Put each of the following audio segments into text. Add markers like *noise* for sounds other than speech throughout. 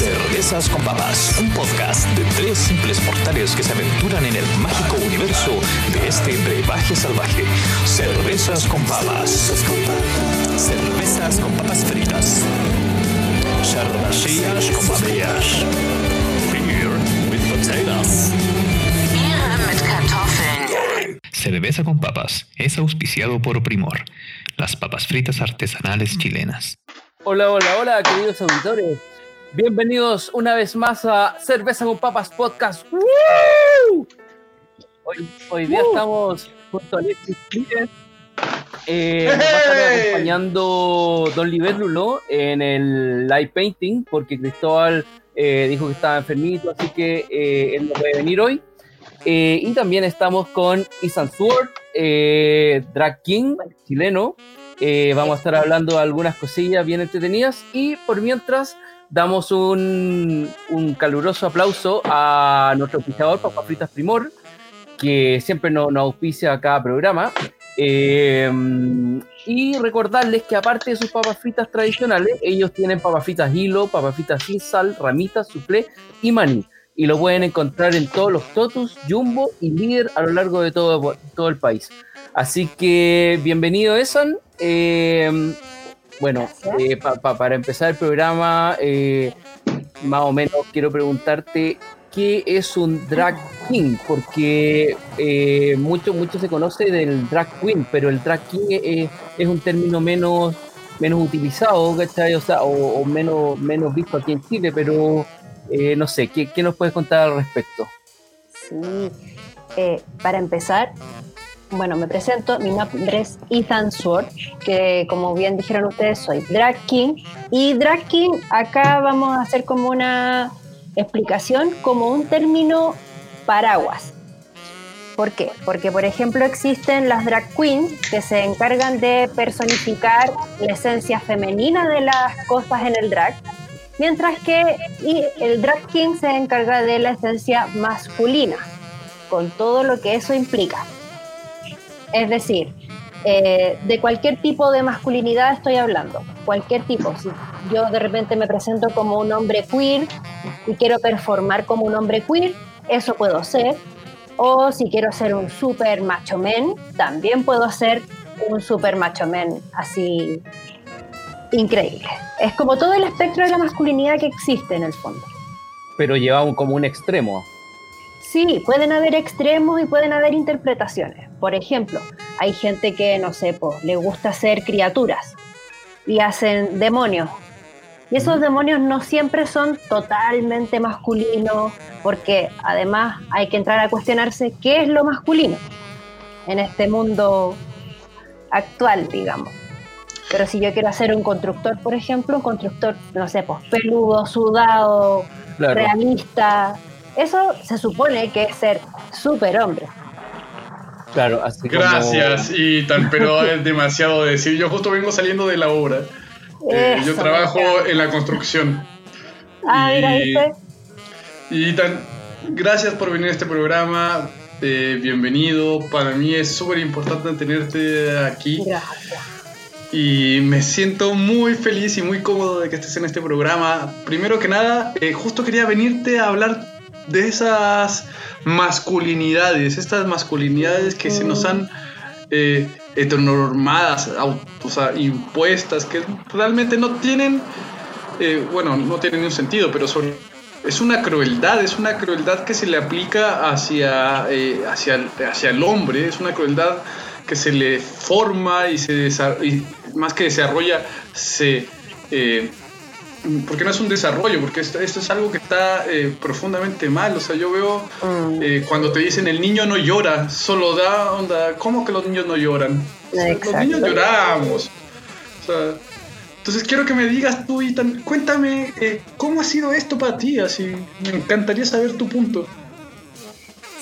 Cervezas con Papas, un podcast de tres simples mortales que se aventuran en el mágico universo de este brebaje salvaje. Cervezas con Papas. Cervezas con papas fritas. Cervecillas con papas. Beer with potatoes. Cerveza con Papas es auspiciado por Primor, las papas fritas artesanales chilenas. Hola, hola, hola, queridos auditores. Bienvenidos una vez más a Cerveza con Papas Podcast. Hoy, hoy día estamos junto a Alexis. Eh, nos va a estar acompañando Don Lulo en el live painting porque Cristóbal eh, dijo que estaba enfermito, así que eh, él no puede venir hoy. Eh, y también estamos con Ethan Sword, eh, Drag King, chileno. Vamos a estar hablando de algunas cosillas bien entretenidas. Y por mientras, damos un, un caluroso aplauso a nuestro auspiciador, Papas Fritas Primor, que siempre nos, auspicia a cada programa. Eh, y recordarles que aparte de sus papas fritas tradicionales, ellos tienen papas fritas hilo, papas fritas sin sal, ramitas, soufflé y maní. Y lo pueden encontrar en todos los Totus, Jumbo y Líder a lo largo de todo, todo el país. Así que bienvenido, Esan. Eh, bueno, eh, pa- pa- para empezar el programa, eh, más o menos quiero preguntarte qué es un drag king, porque eh, mucho, mucho se conoce del drag queen, pero el drag king es, es un término menos, menos utilizado, ¿cachai? O, sea, o, o menos, menos visto aquí en Chile, pero eh, no sé, ¿qué, ¿qué nos puedes contar al respecto? Sí. Eh, para empezar, bueno, me presento. Mi nombre es Ethan Sword, que como bien dijeron ustedes, soy Drag King. Y Drag King, acá vamos a hacer como una explicación, como un término paraguas. ¿Por qué? Porque, por ejemplo, existen las drag queens que se encargan de personificar la esencia femenina de las cosas en el drag, mientras que el drag king se encarga de la esencia masculina, con todo lo que eso implica. Es decir, eh, de cualquier tipo de masculinidad estoy hablando, cualquier tipo. Si yo de repente me presento como un hombre queer y quiero performar como un hombre queer, eso puedo ser. O si quiero ser un super macho men, también puedo ser un super macho men así increíble. Es como todo el espectro de la masculinidad que existe en el fondo. Pero lleva como un extremo. Sí, pueden haber extremos y pueden haber interpretaciones. Por ejemplo, hay gente que, no sé, pues, le gusta hacer criaturas y hacen demonios. Y esos demonios no siempre son totalmente masculinos, porque además hay que entrar a cuestionarse qué es lo masculino en este mundo actual, digamos. Pero si yo quiero hacer un constructor, por ejemplo, un constructor, no sé, pues peludo, sudado, Claro. realista. Eso se supone que es ser superhombre. Claro, así como- Gracias, Ethan, pero *laughs* es demasiado decir. Yo justo vengo saliendo de la obra. Eh, yo trabajo en la construcción. Ah, mira, y- ¿viste? Y Ethan, gracias por venir a este programa. eh, bienvenido. Para mí es súper importante tenerte aquí. Gracias. Y me siento muy feliz y muy cómodo de que estés en este programa. Primero que nada, eh, justo quería venirte a hablar de esas masculinidades, estas masculinidades que se nos han eh, heteronormadas, o sea, impuestas, que realmente no tienen, eh, bueno, no tienen un sentido, pero son, es una crueldad, es una crueldad que se le aplica hacia, eh, hacia, el- hacia el hombre, es una crueldad que se le forma y se y más que desarrolla, se... eh, porque no es un desarrollo, porque esto, esto es algo que está eh, profundamente mal. O sea, yo veo Mm, eh, cuando te dicen el niño no llora, solo da onda, ¿cómo que los niños no lloran? O sea, los niños lloramos. O sea, entonces quiero que me digas tú, Ethan, cuéntame eh, cómo ha sido esto para ti, así me encantaría saber tu punto.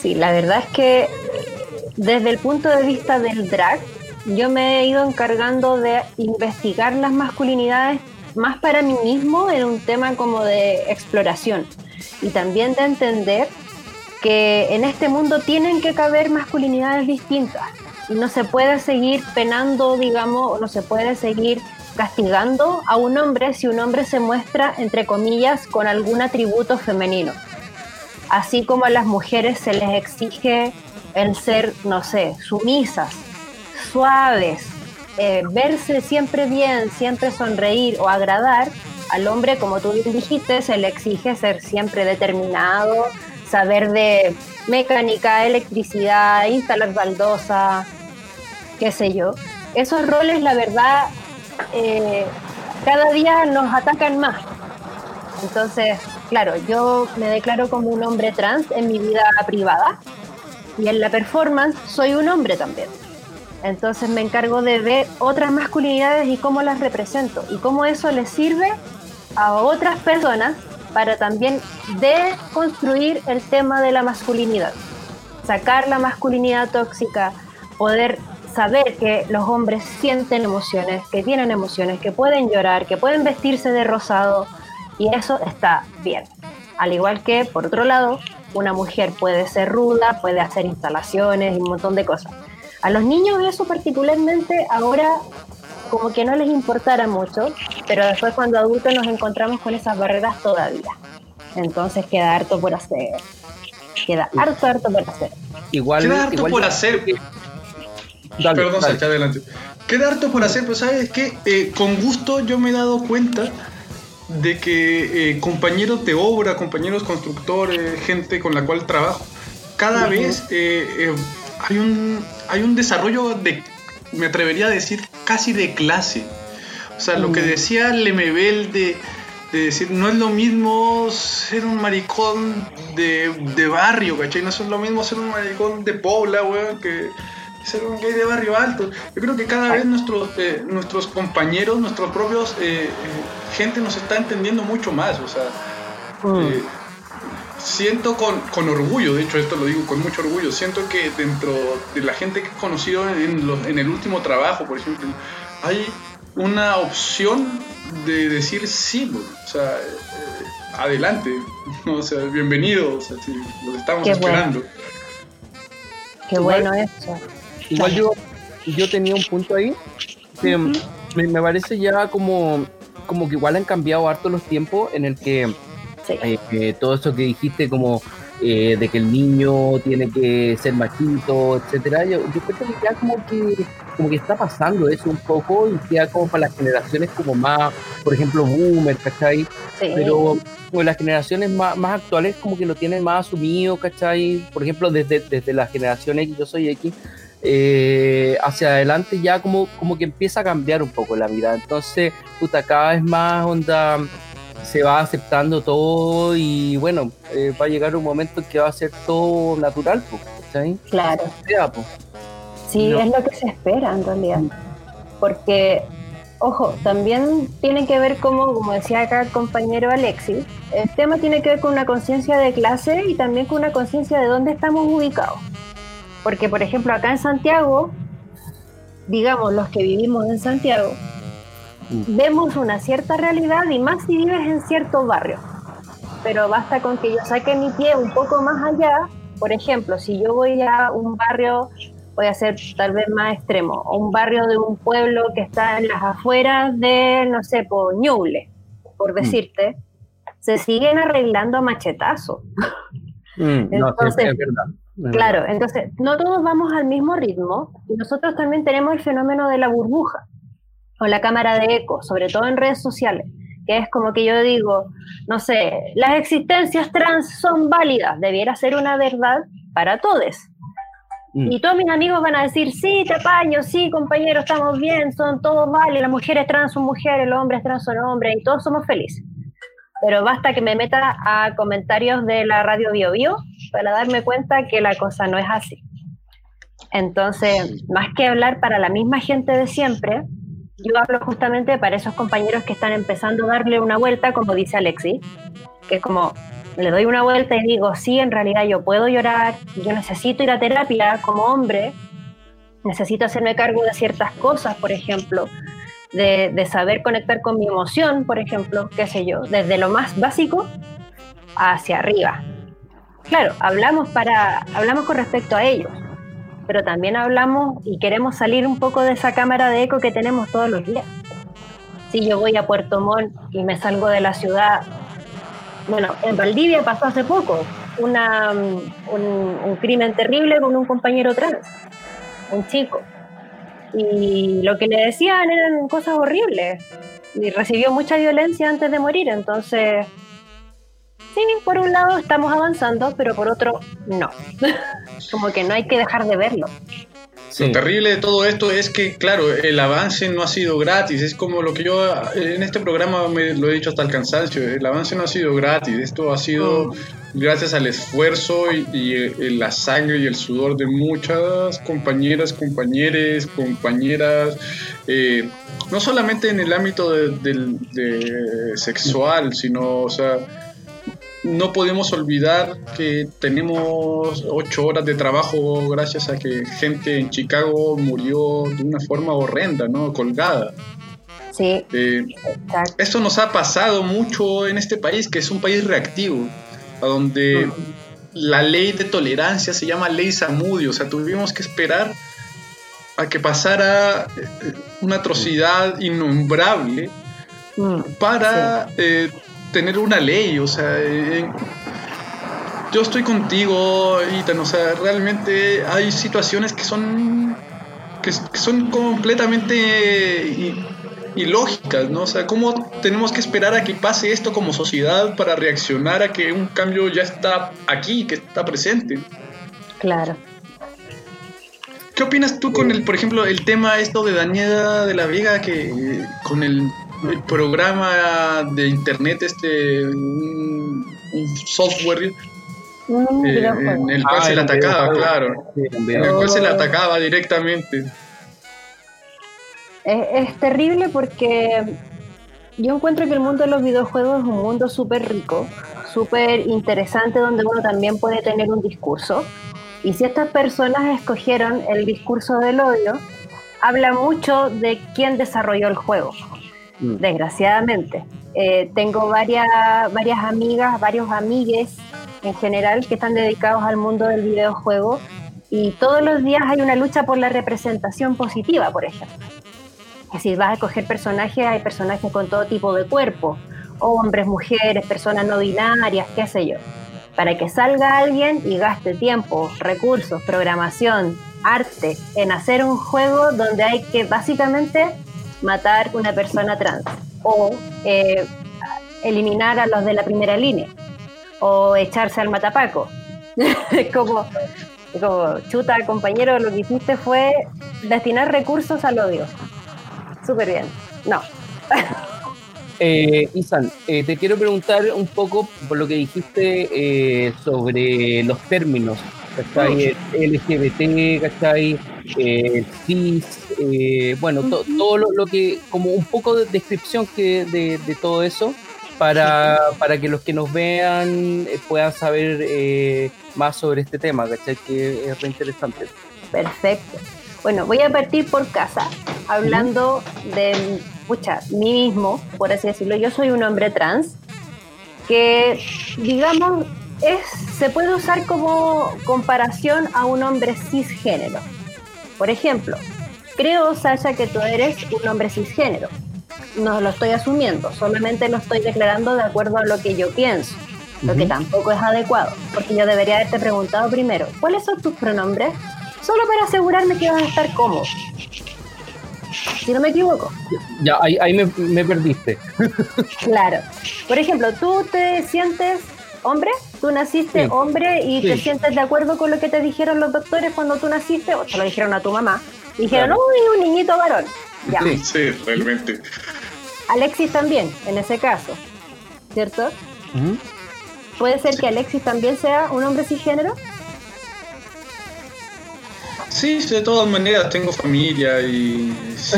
Sí, la verdad es que desde el punto de vista del drag, yo me he ido encargando de investigar las masculinidades más para mí mismo en un tema como de exploración y también de entender que en este mundo tienen que caber masculinidades distintas y no se puede seguir penando, digamos, no se puede seguir castigando a un hombre si un hombre se muestra, entre comillas, con algún atributo femenino. Así como a las mujeres se les exige el ser, no sé, sumisas, suaves, eh, verse siempre bien, siempre sonreír o agradar, al hombre, como tú dijiste, se le exige ser siempre determinado, saber de mecánica, electricidad, instalar baldosa, qué sé yo. Esos roles, la verdad, eh, cada día nos atacan más. Entonces, claro, yo me declaro como un hombre trans en mi vida privada y en la performance soy un hombre también. Entonces me encargo de ver otras masculinidades y cómo las represento y cómo eso les sirve a otras personas para también deconstruir el tema de la masculinidad. Sacar la masculinidad tóxica, poder saber que los hombres sienten emociones, que tienen emociones, que pueden llorar, que pueden vestirse de rosado y eso está bien. Al igual que, por otro lado, una mujer puede ser ruda, puede hacer instalaciones y un montón de cosas. A los niños eso particularmente ahora como que no les importara mucho, pero después cuando adultos nos encontramos con esas barreras todavía. Entonces queda harto por hacer. Queda harto, harto por hacer. Igual, queda harto por hacer. Perdón, dale. adelante. Queda harto por hacer, pero sabes que eh, con gusto yo me he dado cuenta de que eh, compañeros de obra, compañeros constructores, gente con la cual trabajo, cada vez eh, hay, un, hay un desarrollo de me atrevería a decir, casi de clase. O sea, lo que mm. decía Lemebel de, de, decir, no es lo mismo ser un maricón de, de, barrio, ¿cachai? No es lo mismo ser un maricón de Pobla, weón, que ser un gay de barrio alto. Yo creo que cada vez nuestros, eh, nuestros compañeros, nuestros propios eh, eh, gente nos está entendiendo mucho más, o sea... Mm siento con, con, orgullo, de hecho esto lo digo con mucho orgullo, siento que dentro de la gente que he conocido en, en el último trabajo, por ejemplo, hay una opción de decir sí, o sea, eh, adelante, *laughs* o sea, bienvenido, o sea, sí, los estamos esperando. Qué bueno eso. Igual yo, yo tenía un punto ahí que me, me, parece ya como, como que igual han cambiado harto los tiempos en el que eh, eh, todo eso que dijiste como eh, de que el niño tiene que ser machito, etcétera, yo, creo que ya como que como que está pasando eso un poco y queda como para las generaciones como más, por ejemplo, boomer, ¿cachai? Pero pues, las generaciones más, más, actuales como que lo tienen más asumido, ¿cachai? Por ejemplo, desde, desde la generación X, yo soy X, hacia adelante ya como, como que empieza a cambiar un poco la vida. Entonces, puta, cada vez más onda se va aceptando todo y bueno, eh, va a llegar un momento en que va a ser todo natural, ¿sí? Claro. Sí, es lo que se espera en realidad. Porque, ojo, también tiene que ver como, como decía acá el compañero Alexis, el tema tiene que ver con una conciencia de clase y también con una conciencia de dónde estamos ubicados. Porque, por ejemplo, acá en Santiago, digamos, los que vivimos en Santiago, vemos una cierta realidad y más si vives en cierto barrio. Pero basta con que yo saque mi pie un poco más allá. Por ejemplo, si yo voy a un barrio, voy a ser tal vez más extremo, o un barrio de un pueblo que está en las afueras de, no sé, por Ñuble, por mm. decirte, se siguen arreglando a machetazo. Mm, entonces, es verdad. Claro, entonces no todos vamos al mismo ritmo y nosotros también tenemos el fenómeno de la burbuja o la cámara de eco, sobre todo en redes sociales, que es como que yo digo, no sé, las existencias trans son válidas, debiera ser una verdad para todos. Mm. Y todos mis amigos van a decir, sí, te apaño, sí, compañero, estamos bien, son todos válidos, las mujeres trans son mujeres, los hombres trans son hombres, y todos somos felices. Pero basta que me meta a comentarios de la radio Bio, Bio para darme cuenta que la cosa no es así. Entonces, más que hablar para la misma gente de siempre, yo hablo justamente para esos compañeros que están empezando a darle una vuelta, como dice Alexi, que es como, le doy una vuelta y digo, sí, en realidad yo puedo llorar, yo necesito ir a terapia como hombre, necesito hacerme cargo de ciertas cosas, por ejemplo, de, de saber conectar con mi emoción, por ejemplo, qué sé yo, desde lo más básico hacia arriba. Claro, hablamos, para, hablamos con respecto a ellos, pero también hablamos y queremos salir un poco de esa cámara de eco que tenemos todos los días. Si yo voy a Puerto Montt y me salgo de la ciudad, bueno, en Valdivia pasó hace poco una, un, un crimen terrible con un compañero trans, un chico. Y lo que le decían eran cosas horribles. Y recibió mucha violencia antes de morir, entonces sí, por un lado estamos avanzando, pero por otro no. *laughs* Como que no hay que dejar de verlo. Lo terrible de todo esto es que, claro, el avance no ha sido gratis. Es como lo que yo en este programa me lo he dicho hasta el cansancio. El avance no ha sido gratis. Esto ha sido mm. gracias al esfuerzo y, eh, la sangre y el sudor de muchas compañeras, compañeros, compañeras. Eh, no solamente en el ámbito de, sexual, sino, o sea, no podemos olvidar que tenemos ocho horas de trabajo gracias a que gente en Chicago murió de una forma horrenda, ¿no? Colgada. Sí. Eh, esto nos ha pasado mucho en este país, que es un país reactivo, a donde la ley de tolerancia se llama ley Samudio, o sea, tuvimos que esperar a que pasara eh, una atrocidad innombrable para eh, tener una ley, o sea, eh, yo estoy contigo, Ethan, o sea, realmente hay situaciones que son que, son completamente ilógicas, ¿no? O sea, ¿cómo tenemos que esperar a que pase esto como sociedad para reaccionar a que un cambio ya está aquí, que está presente? Claro. ¿Qué opinas tú con el, por ejemplo, el tema esto de Daniela de la Vega, que con el el programa de internet, este, un, software eh, en el cual se le atacaba, claro. en el cual se le atacaba directamente. Es, terrible porque yo encuentro que el mundo de los videojuegos es un mundo súper rico, súper interesante, donde uno también puede tener un discurso. Y si estas personas escogieron el discurso del odio, habla mucho de quién desarrolló el juego. Mm. desgraciadamente. Eh, tengo varias, varias amigas, varios amigues en general que están dedicados al mundo del videojuego y todos los días hay una lucha por la representación positiva, por ejemplo. Si vas a escoger personajes, hay personajes con todo tipo de cuerpo, hombres, mujeres, personas no binarias, qué sé yo. Para que salga alguien y gaste tiempo, recursos, programación, arte en hacer un juego donde hay que básicamente matar una persona trans o eh, eliminar a los de la primera línea o echarse al matapaco. *laughs* como, como, chuta, compañero, lo que hiciste fue destinar recursos al odio. Súper bien. No. *laughs* eh, Isan, eh, te quiero preguntar un poco por lo que dijiste eh, sobre los términos ¿cachai? LGBT, ¿cachai? Eh, cis, eh, bueno, todo lo, que, como un poco de descripción que de, todo eso, para, para, que los que nos vean eh, puedan saber eh, más sobre este tema, ¿cachai? Que es re interesante. Perfecto. Bueno, voy a partir por casa, hablando de, pucha, mí mismo, por así decirlo. Yo soy un hombre trans, que, digamos, es, se puede usar como comparación a un hombre cisgénero. Por ejemplo, creo, Sasha, que tú eres un hombre cisgénero. No lo estoy asumiendo, solamente lo estoy declarando de acuerdo a lo que yo pienso, lo que tampoco es adecuado, porque yo debería haberte preguntado primero, ¿cuáles son tus pronombres? Solo para asegurarme que vas a estar cómodo. Si no me equivoco. Ya, ahí, me, me perdiste. claro. Por ejemplo, ¿tú te sientes hombre? ¿Tú naciste hombre y te sientes de acuerdo con lo que te dijeron los doctores cuando tú naciste? O te lo dijeron a tu mamá. Dijeron, uy, un niñito varón. Ya. Sí, realmente. Alexis también, en ese caso. ¿Cierto? ¿Puede ser que Alexis también sea un hombre cisgénero? Sí, de todas maneras tengo familia y *laughs* sí,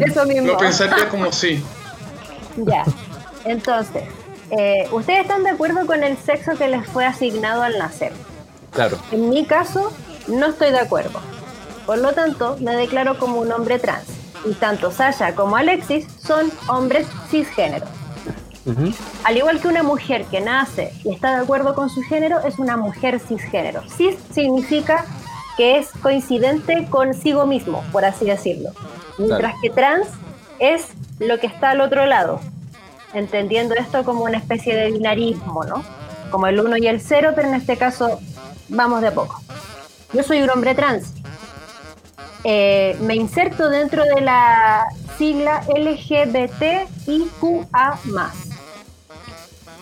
Eso mismo. Lo pensaría como sí. Ya. Entonces, eh, ¿ustedes están de acuerdo con el sexo que les fue asignado al nacer? Claro. En mi caso, no estoy de acuerdo. Por lo tanto, me declaro como un hombre trans. Y tanto Sasha como Alexis son hombres cisgénero. Al igual que una mujer que nace y está de acuerdo con su género, es una mujer cisgénero. Cis significa que es coincidente consigo mismo, por así decirlo. Mientras que trans es lo que está al otro lado, entendiendo esto como una especie de binarismo, ¿no? Como el 1 y el 0, pero en este caso vamos de a poco. Yo soy un hombre trans. Eh, me inserto dentro de la sigla LGBTIQA.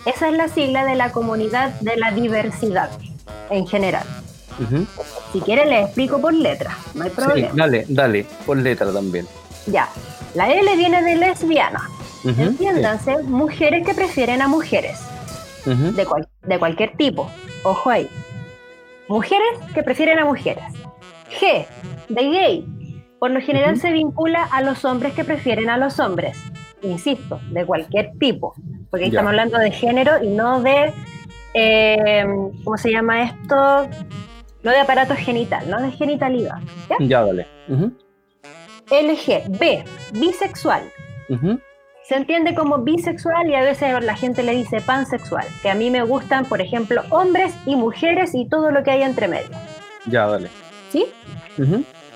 Esa es la sigla de la comunidad de la diversidad en general. Si quieren, les explico por letra, no hay problema. dale, dale, por letra también. Ya, la L viene de lesbiana. Entiéndanse, mujeres que prefieren a mujeres. de, de cualquier tipo. Ojo ahí. Mujeres que prefieren a mujeres. G, de gay. Por lo general se vincula a los hombres que prefieren a los hombres. Insisto, de cualquier tipo. Porque estamos hablando de género y no de, eh, ¿cómo se llama esto? No de aparato genital, no de genitalidad. Ya, ya dale. LG, B, bisexual. Se entiende como bisexual y a veces la gente le dice pansexual, que a mí me gustan, por ejemplo, hombres y mujeres y todo lo que hay entre medio. Ya, dale. ¿Sí?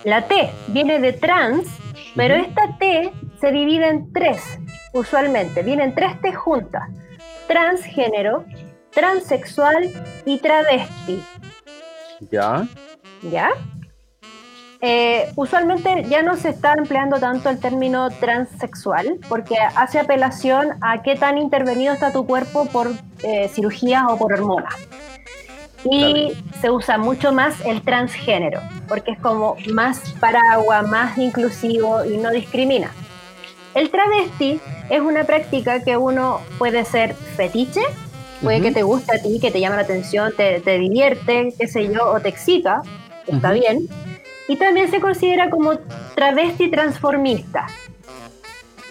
La T viene de trans, pero esta T se divide en tres, usualmente. Vienen tres T juntas. Transgénero, transexual y travesti. ¿Ya? ¿Ya? Eh, usualmente ya no se está empleando tanto el término transexual porque hace apelación a qué tan intervenido está tu cuerpo por eh, cirugías o por hormonas. Y se usa mucho más el transgénero, porque es como más paraguas, más inclusivo y no discrimina. El travesti es una práctica que uno puede ser fetiche, puede que te guste a ti, que te llama la atención, te, divierte, qué sé yo, o te excita, está bien. Y también se considera como travesti transformista,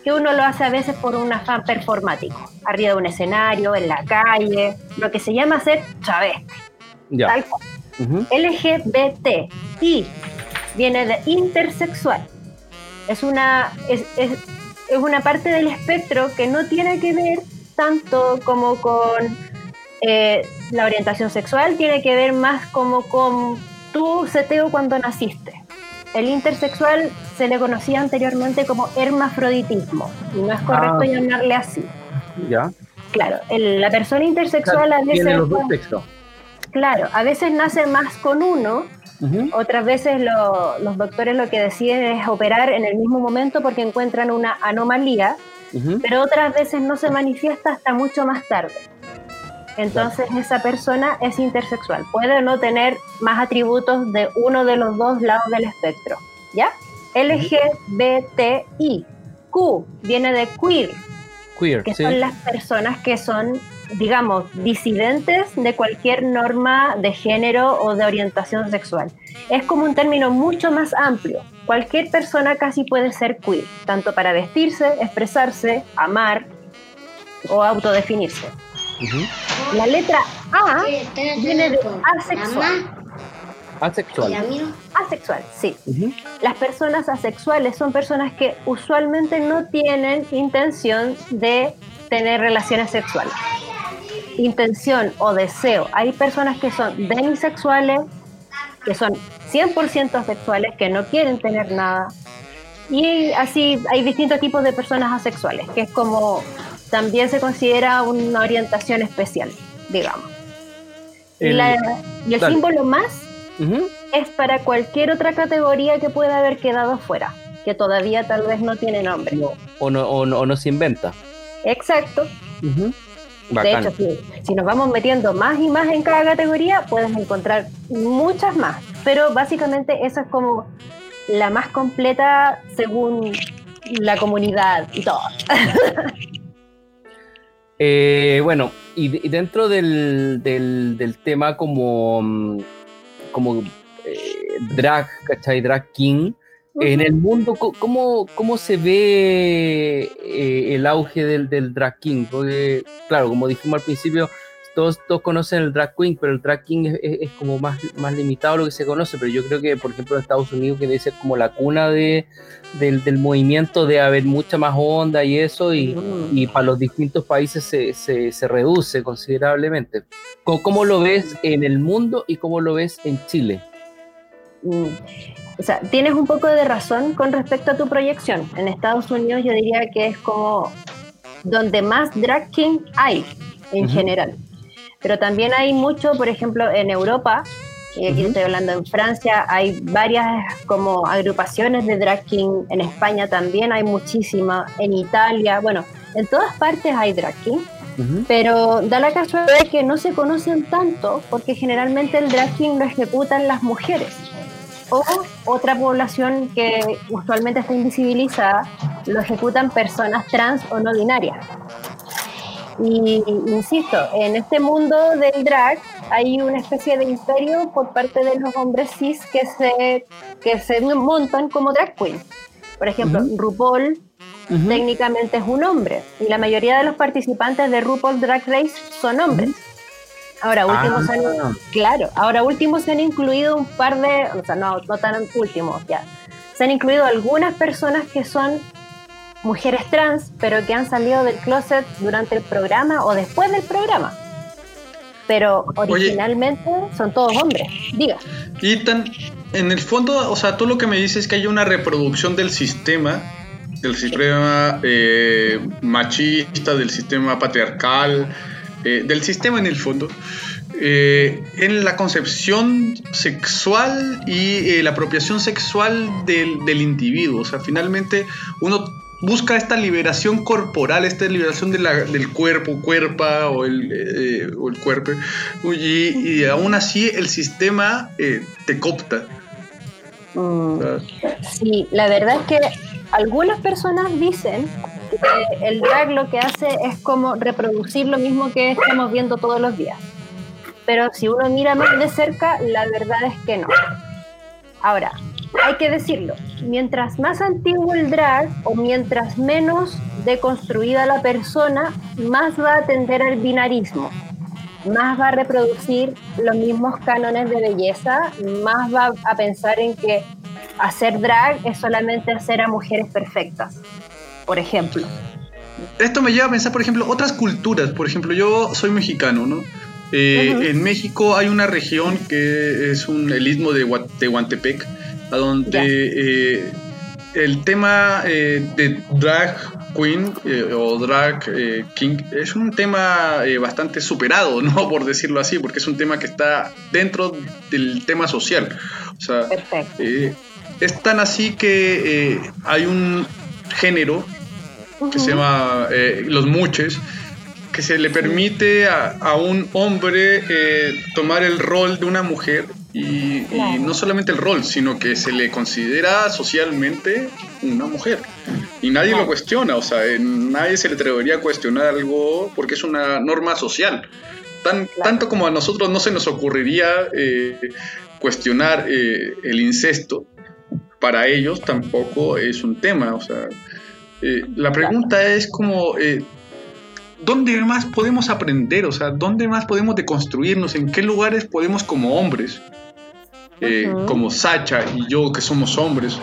que uno lo hace a veces por un afán performático, arriba de un escenario, en la calle, lo que se llama ser travesti. Tal cual. LGBT y viene de intersexual. Es una, es, es, es, una parte del espectro que no tiene que ver tanto como con eh, la orientación sexual, tiene que ver más como con tu seteo cuando naciste. El intersexual se le conocía anteriormente como hermafroditismo y no es correcto ah. llamarle así. Ya. Claro, la persona intersexual a veces. Tiene los dos sexos Claro, a veces nace más con uno, otras veces los doctores lo que deciden es operar en el mismo momento porque encuentran una anomalía, pero otras veces no se manifiesta hasta mucho más tarde. Entonces esa persona es intersexual, puede no tener más atributos de uno de los dos lados del espectro, ¿ya? LGBTI. Q viene de queer, queer que son las personas que son digamos, disidentes de cualquier norma de género o de orientación sexual. Es como un término mucho más amplio. Cualquier persona casi puede ser queer, tanto para vestirse, expresarse, amar o autodefinirse. La letra A viene de asexual. Asexual. Asexual, sí. Las personas asexuales son personas que usualmente no tienen intención de tener relaciones sexuales intención o deseo. Hay personas que son demisexuales, que son 100% sexuales, que no quieren tener nada. Y así hay distintos tipos de personas asexuales, que es como también se considera una orientación especial, digamos. y, el símbolo más es para cualquier otra categoría que pueda haber quedado fuera, que todavía tal vez no tiene nombre. o, no, o, no, se inventa. Exacto. De hecho, si, nos vamos metiendo más y más en cada categoría, puedes encontrar muchas más. Pero básicamente esa es como la más completa según la comunidad y todo. *laughs* Eh, bueno, y, dentro del, tema como, como eh, drag, ¿cachai? Drag King, en el mundo, ¿cómo, cómo se ve eh, el auge del, del, drag king? Porque, claro, como dijimos al principio, todos, todos conocen el drag queen, pero el drag king es, como más, más limitado lo que se conoce. Pero yo creo que, por ejemplo, en Estados Unidos, que debe ser como la cuna de, del, del movimiento de haber mucha más onda y eso, y, mm. y para los distintos países se, se, se reduce considerablemente. ¿Cómo, ¿Cómo, lo ves en el mundo y cómo lo ves en Chile? mm, o sea, tienes un poco de razón con respecto a tu proyección. En Estados Unidos yo diría que es como donde más drag king hay en general. Pero también hay mucho, por ejemplo, en Europa, y aquí estoy hablando en Francia, hay varias como agrupaciones de drag king, en España también hay muchísimas, en Italia, bueno, en todas partes hay drag king, pero da la casualidad que no se conocen tanto porque generalmente el drag king lo ejecutan las mujeres o otra población que usualmente está invisibilizada lo ejecutan personas trans o no binarias. Y insisto, en este mundo del drag hay una especie de imperio por parte de los hombres cis que se, que se montan como drag queen. Por ejemplo, RuPaul técnicamente es un hombre y la mayoría de los participantes de RuPaul Drag Race son hombres. Ahora últimos ah. claro, ahora últimos se han incluido un par de, o sea, no, no tan últimos ya. Se han incluido algunas personas que son mujeres trans, pero que han salido del closet durante el programa o después del programa. Pero originalmente son todos hombres. Diga. Y tan, en el fondo, o sea, tú lo que me dices es que hay una reproducción del sistema, del sistema eh, machista, del sistema patriarcal, eh, del sistema en el fondo, eh, en la concepción sexual y la apropiación sexual del, del individuo. O sea, finalmente uno busca esta liberación corporal, esta liberación del cuerpo, cuerpa o el, eh, el cuerpo, y, aún así el sistema eh, te copta. Mm. Sí, la verdad es que algunas personas dicen que el drag lo que hace es como reproducir lo mismo que estamos viendo todos los días. Pero si uno mira más de cerca, la verdad es que no. Ahora, hay que decirlo, mientras más antiguo el drag o mientras menos deconstruida la persona, más va a tender al binarismo, más va a reproducir los mismos cánones de belleza, más va a pensar en que hacer drag es solamente hacer a mujeres perfectas, por ejemplo. Esto me lleva a pensar, por ejemplo, otras culturas. Por ejemplo, yo soy mexicano, ¿no? Eh, en México hay una región que es un, el istmo de Tehuantepec, a donde eh, el tema eh, de drag queen eh, o drag king es un tema bastante superado, *laughs* ¿no? Por decirlo así, porque es un tema que está dentro del tema social. O sea, es tan así que hay un género que se llama los muches, que se le permite a, un hombre tomar el rol de una mujer y, no solamente el rol, sino que se le considera socialmente una mujer. Y nadie lo cuestiona, o sea, nadie se le atrevería a cuestionar algo porque es una norma social. Tan, Tanto como a nosotros no se nos ocurriría eh, cuestionar eh, el incesto, para ellos tampoco es un tema. O sea, eh, la pregunta es como, ¿dónde más podemos aprender? O sea, ¿dónde más podemos deconstruirnos? ¿En qué lugares podemos como hombres eh, como Sacha y yo, que somos hombres,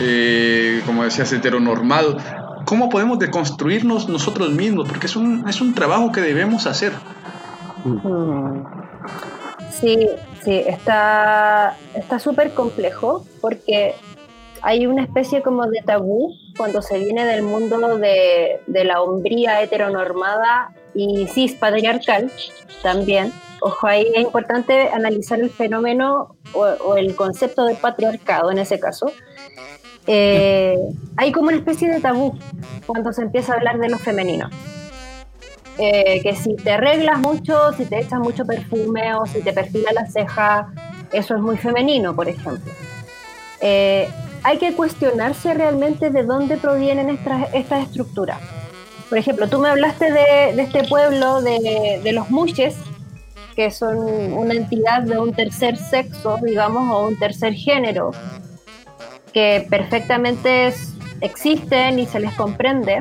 eh, como decías, heteronormado, ¿cómo podemos deconstruirnos nosotros mismos? Porque es un, es un trabajo que debemos hacer. Sí, sí, está súper complejo porque hay una especie como de tabú cuando se viene del mundo de, de la hombría heteronormada y cis patriarcal también ojo, ahí es importante analizar el fenómeno o, el concepto de patriarcado en ese caso. Eh, hay como una especie de tabú cuando se empieza a hablar de lo femenino. Eh, que si te arreglas mucho, si te echas mucho perfume o si te perfila la ceja, eso es muy femenino, por ejemplo. Eh, hay que cuestionarse realmente de dónde provienen estas, estas estructuras. Por ejemplo, tú me hablaste de, este pueblo de, de los muches, que son una entidad de un tercer sexo, digamos, o un tercer género, que perfectamente existen y se les comprende.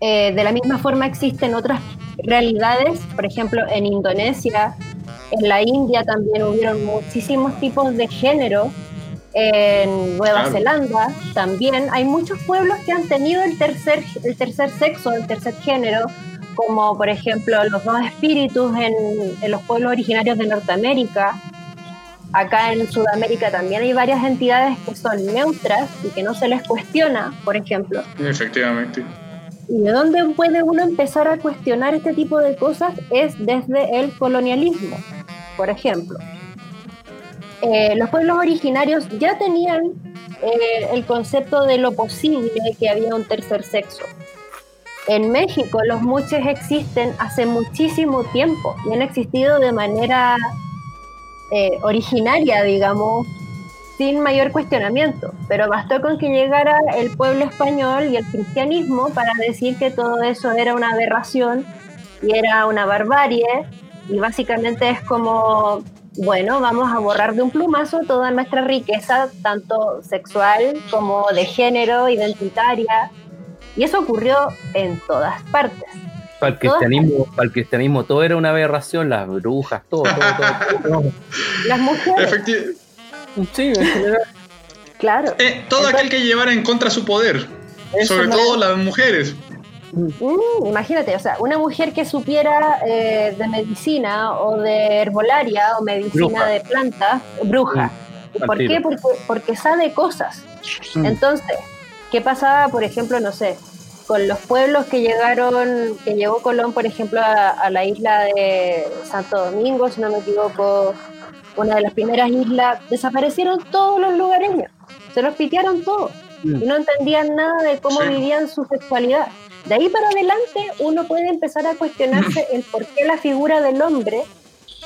Eh, de la misma forma existen otras realidades, por ejemplo, en Indonesia, en la India también hubieron muchísimos tipos de género, en Nueva Zelanda también hay muchos pueblos que han tenido el tercer, el tercer sexo, el tercer género, como por ejemplo los dos espíritus en, los pueblos originarios de Norteamérica. acá en Sudamérica también hay varias entidades que son neutras y que no se les cuestiona, por ejemplo. Efectivamente. ¿Y de dónde puede uno empezar a cuestionar este tipo de cosas? Es desde el colonialismo, por ejemplo. Eh, los pueblos originarios ya tenían eh, el concepto de lo posible que había un tercer sexo. En México los muches existen hace muchísimo tiempo y han existido de manera eh, originaria, digamos, sin mayor cuestionamiento. Pero bastó con que llegara el pueblo español y el cristianismo para decir que todo eso era una aberración y era una barbarie. Y básicamente es como, bueno, vamos a borrar de un plumazo toda nuestra riqueza, tanto sexual como de género, identitaria. Y eso ocurrió en todas partes. Para el, cristianismo, para el cristianismo todo era una aberración, las brujas, todo, todo, todo. Las mujeres. Sí, en general. Claro. Eh, todo aquel que llevara en contra su poder, sobre todo las mujeres. Mm, imagínate, o sea, una mujer que supiera eh, de medicina o de herbolaria o medicina de plantas, bruja. Mm, ¿Por qué? Porque, porque sabe cosas. Mm. Entonces, ¿qué pasaba, por ejemplo, no sé, con los pueblos que llegaron, que llegó Colón, por ejemplo, a, la isla de Santo Domingo, si no me equivoco, una de las primeras islas, desaparecieron todos los lugareños, se los pitearon todos y no entendían nada de cómo vivían su sexualidad. De ahí para adelante uno puede empezar a cuestionarse el por qué la figura del hombre,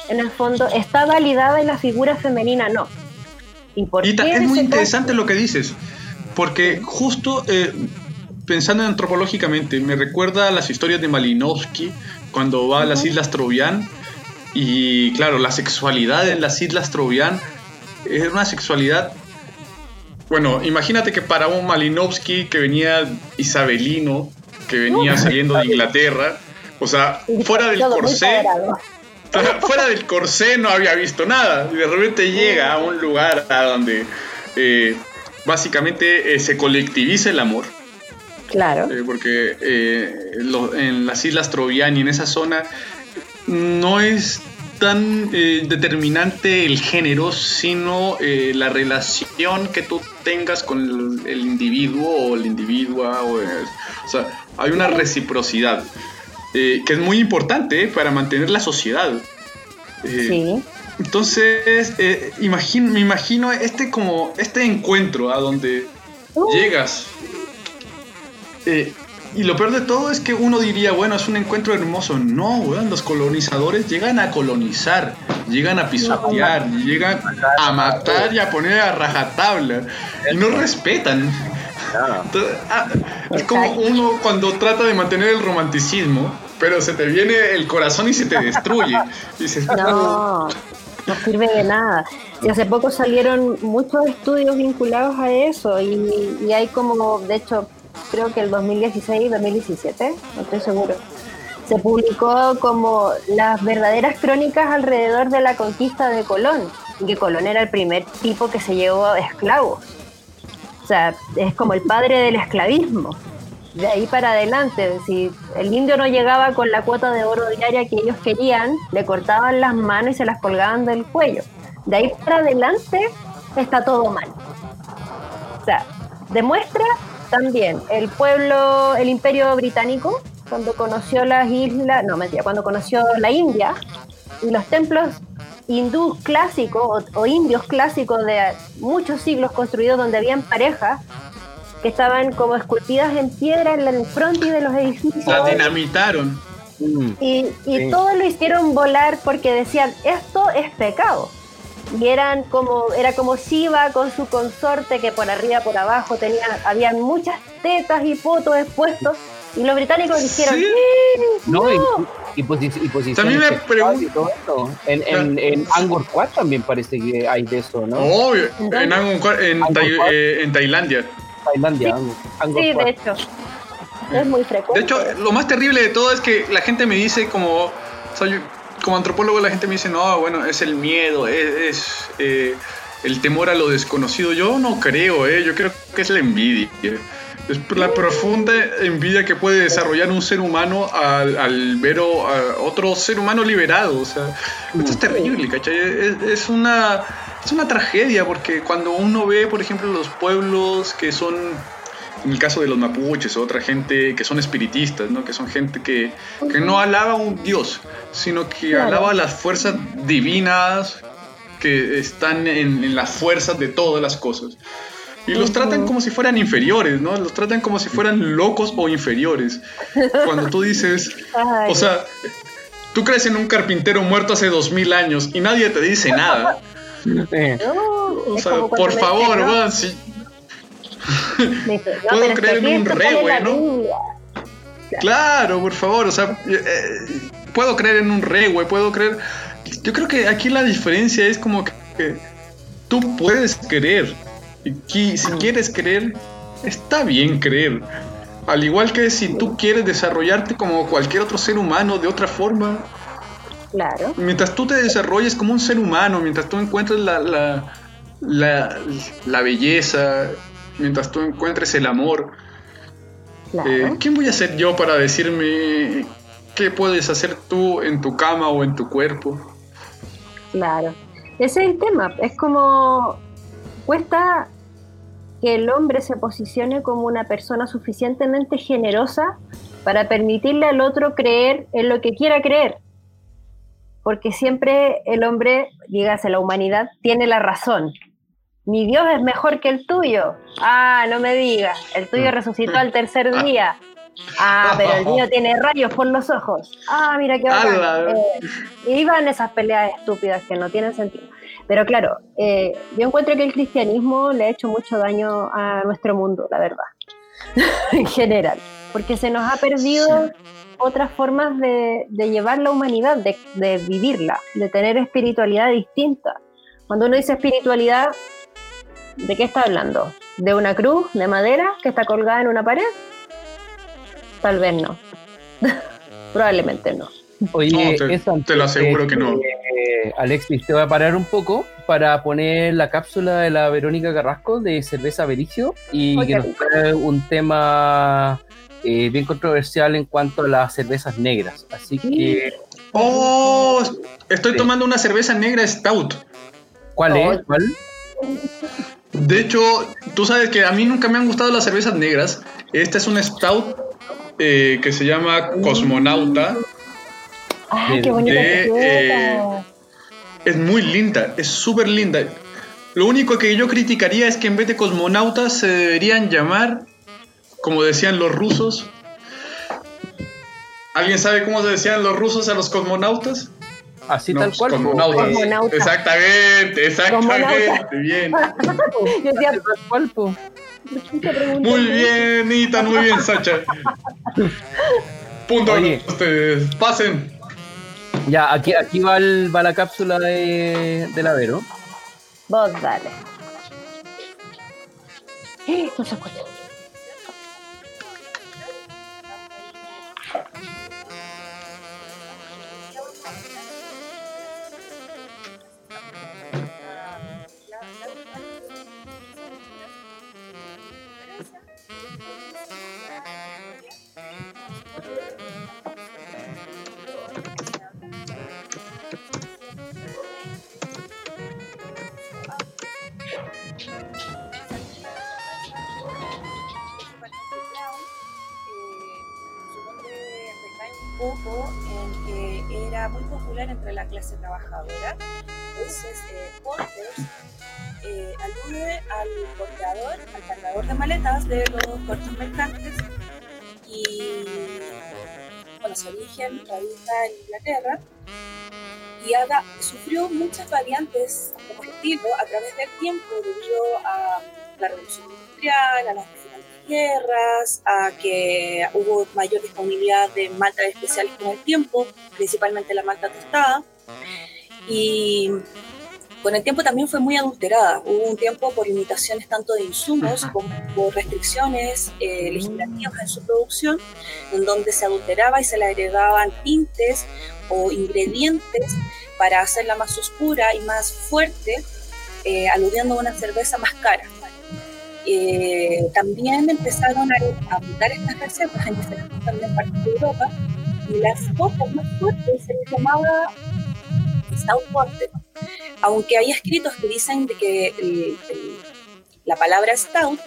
en el fondo, está validada y la figura femenina no. Y, por qué es muy interesante lo que dices, porque justo eh, pensando antropológicamente, me recuerda a las historias de Malinowski cuando va a las Islas Trovian y claro, la sexualidad en las Islas Trovian es una sexualidad bueno, imagínate que para un Malinowski que venía isabelino, que venía saliendo de Inglaterra, o sea, fuera del corsé, fuera del corsé no había visto nada. Y de repente llega a un lugar a donde eh, básicamente eh, se colectiviza el amor. Claro. Eh, porque en las Islas Troviani, en esa zona, no es tan eh, determinante el género, sino eh, la relación que tú tengas con el, individuo o el individua. O, sea, hay una reciprocidad eh, que es muy importante para mantener la sociedad. sí. Entonces, imagino, me imagino este como este encuentro a donde uh. llegas y lo peor de todo es que uno diría, bueno, es un encuentro hermoso. No, weón, los colonizadores llegan a colonizar, llegan a pisotear, llegan a matar y a poner a rajatabla. Y no respetan. Ah, es como uno cuando trata de mantener el romanticismo, pero se te viene el corazón y se te destruye. *laughs* no, no sirve de nada. Y hace poco salieron muchos estudios vinculados a eso y, y hay como, de hecho, creo que el 2016, 2017, no estoy seguro, se publicó como las verdaderas crónicas alrededor de la conquista de Colón, y que Colón era el primer tipo que se llevó esclavos. O sea, es como el padre del esclavismo. De ahí para adelante, si el indio no llegaba con la cuota de oro diaria que ellos querían, le cortaban las manos y se las colgaban del cuello. De ahí para adelante está todo mal. O sea, demuestra también el pueblo, el imperio británico, cuando conoció las islas, no mentira, cuando conoció la India y los templos hindús clásicos o, indios clásicos de muchos siglos construidos donde habían parejas que estaban como esculpidas en piedra en el frontis de los edificios. La dinamitaron. Y, y todo lo hicieron volar porque decían, esto es pecado y eran como era como Shiva con su consorte que por arriba por abajo tenían habían muchas tetas y fotos expuestos y los británicos dijeron ¿Sí? no, y, y, también me pregunto en, en, en, Angkor Wat también parece que hay de eso no obvio en Angkor en, eh, en Tailandia. Tailandia sí, sí de hecho. Es muy frecuente. De hecho lo más terrible de todo es que la gente me dice como como antropólogo la gente me dice, no, bueno, es el miedo, es, eh, el temor a lo desconocido. Yo no creo, eh, yo creo que es la envidia. Es la profunda envidia que puede desarrollar un ser humano al, ver a otro ser humano liberado. O sea, esto es terrible, ¿cachai? Es, una es una tragedia porque cuando uno ve, por ejemplo, los pueblos que son, en el caso de los mapuches o otra gente que son espiritistas, ¿no? que son gente que, que no alaba a un dios, sino que alaba a las fuerzas divinas que están en, en las fuerzas de todas las cosas. Y los tratan como si fueran inferiores, ¿no? Los tratan como si fueran locos o inferiores. Cuando tú dices, *laughs* o sea, tú crees en un carpintero muerto hace dos mil años y nadie te dice nada. *laughs* o sea, por favor, ¿no? si... Puedo creer en un rey, güey, ¿no? Claro, por favor, o sea, eh, eh, puedo creer en un rey, güey, puedo creer... Yo creo que aquí la diferencia es como que tú puedes creer, y si quieres creer, está bien creer. Al igual que si tú quieres desarrollarte como cualquier otro ser humano de otra forma. Claro. Mientras tú te desarrolles como un ser humano, mientras tú encuentres la, la, la, la belleza, mientras tú encuentres el amor, Claro. eh, ¿quién voy a ser yo para decirme qué puedes hacer tú en tu cama o en tu cuerpo? Claro. Ese es el tema. Es como cuesta que el hombre se posicione como una persona suficientemente generosa para permitirle al otro creer en lo que quiera creer. Porque siempre el hombre, dígase la humanidad, tiene la razón. Mi Dios es mejor que el tuyo. Ah, no me digas. El tuyo resucitó al tercer día. Ah, pero el mío *laughs* tiene rayos por los ojos. Ah, mira qué bacán. Eh, y iban esas peleas estúpidas que no tienen sentido. Pero claro, eh, yo encuentro que el cristianismo le ha hecho mucho daño a nuestro mundo, la verdad, *laughs* en general, porque se nos ha perdido otras formas de, de llevar la humanidad, de, de vivirla, de tener espiritualidad distinta. Cuando uno dice espiritualidad, ¿de qué está hablando? ¿De una cruz de madera que está colgada en una pared? Tal vez no. *laughs* Probablemente no. Oye, No, te- esa- te lo aseguro que no. eh, Alexis, te voy a parar un poco para poner la cápsula de la Verónica Carrasco de cerveza Bericio y que nos trae un tema eh, bien controversial en cuanto a las cervezas negras. Así que, ¡Oh! Estoy Sí. tomando una cerveza negra Stout. ¿cuál Oh. es? ¿Cuál? De hecho, tú sabes que a mí nunca me han gustado las cervezas negras. Esta es una Stout eh, que se llama Cosmonauta. ¡Ah, qué bonita de, etiqueta! Es muy linda, es súper linda. Lo único que yo criticaría es que en vez de cosmonautas se deberían llamar, como decían los rusos. ¿Alguien sabe cómo se decían los rusos a los cosmonautas? Así No, tal cual. Cosmonautas. Exactamente, exactamente. Bien. *laughs* Yo decía, Tal cual, po. ¿qué te pregunté? Muy bien, Nita, muy bien, Sacha. Punto Oye. para ustedes. Pasen. Ya, aquí, aquí va, el- va la cápsula de, de la Vero. Vos dale. ¡Eh! No se escucha. Clase trabajadora. Entonces, eh, Porters eh, alude al portador, al cargador de maletas de los puertos mercantes y bueno, su origen radica en Inglaterra y haga- sufrió muchas variantes como estilo a través del tiempo debido a la revolución industrial, a las guerras, a que hubo mayor disponibilidad de maltas especiales con el tiempo, principalmente la malta tostada. Y con el tiempo también fue muy adulterada. Hubo un tiempo por limitaciones tanto de insumos como por restricciones eh, legislativas en su producción, en donde se adulteraba y se le agregaban tintes o ingredientes para hacerla más oscura y más fuerte, eh, aludiendo a una cerveza más cara. Eh, también empezaron a abundar estas recetas en diferentes partes de Europa y las botas más fuertes se les llamaba Stout Porter aunque hay escritos que dicen de que la palabra stout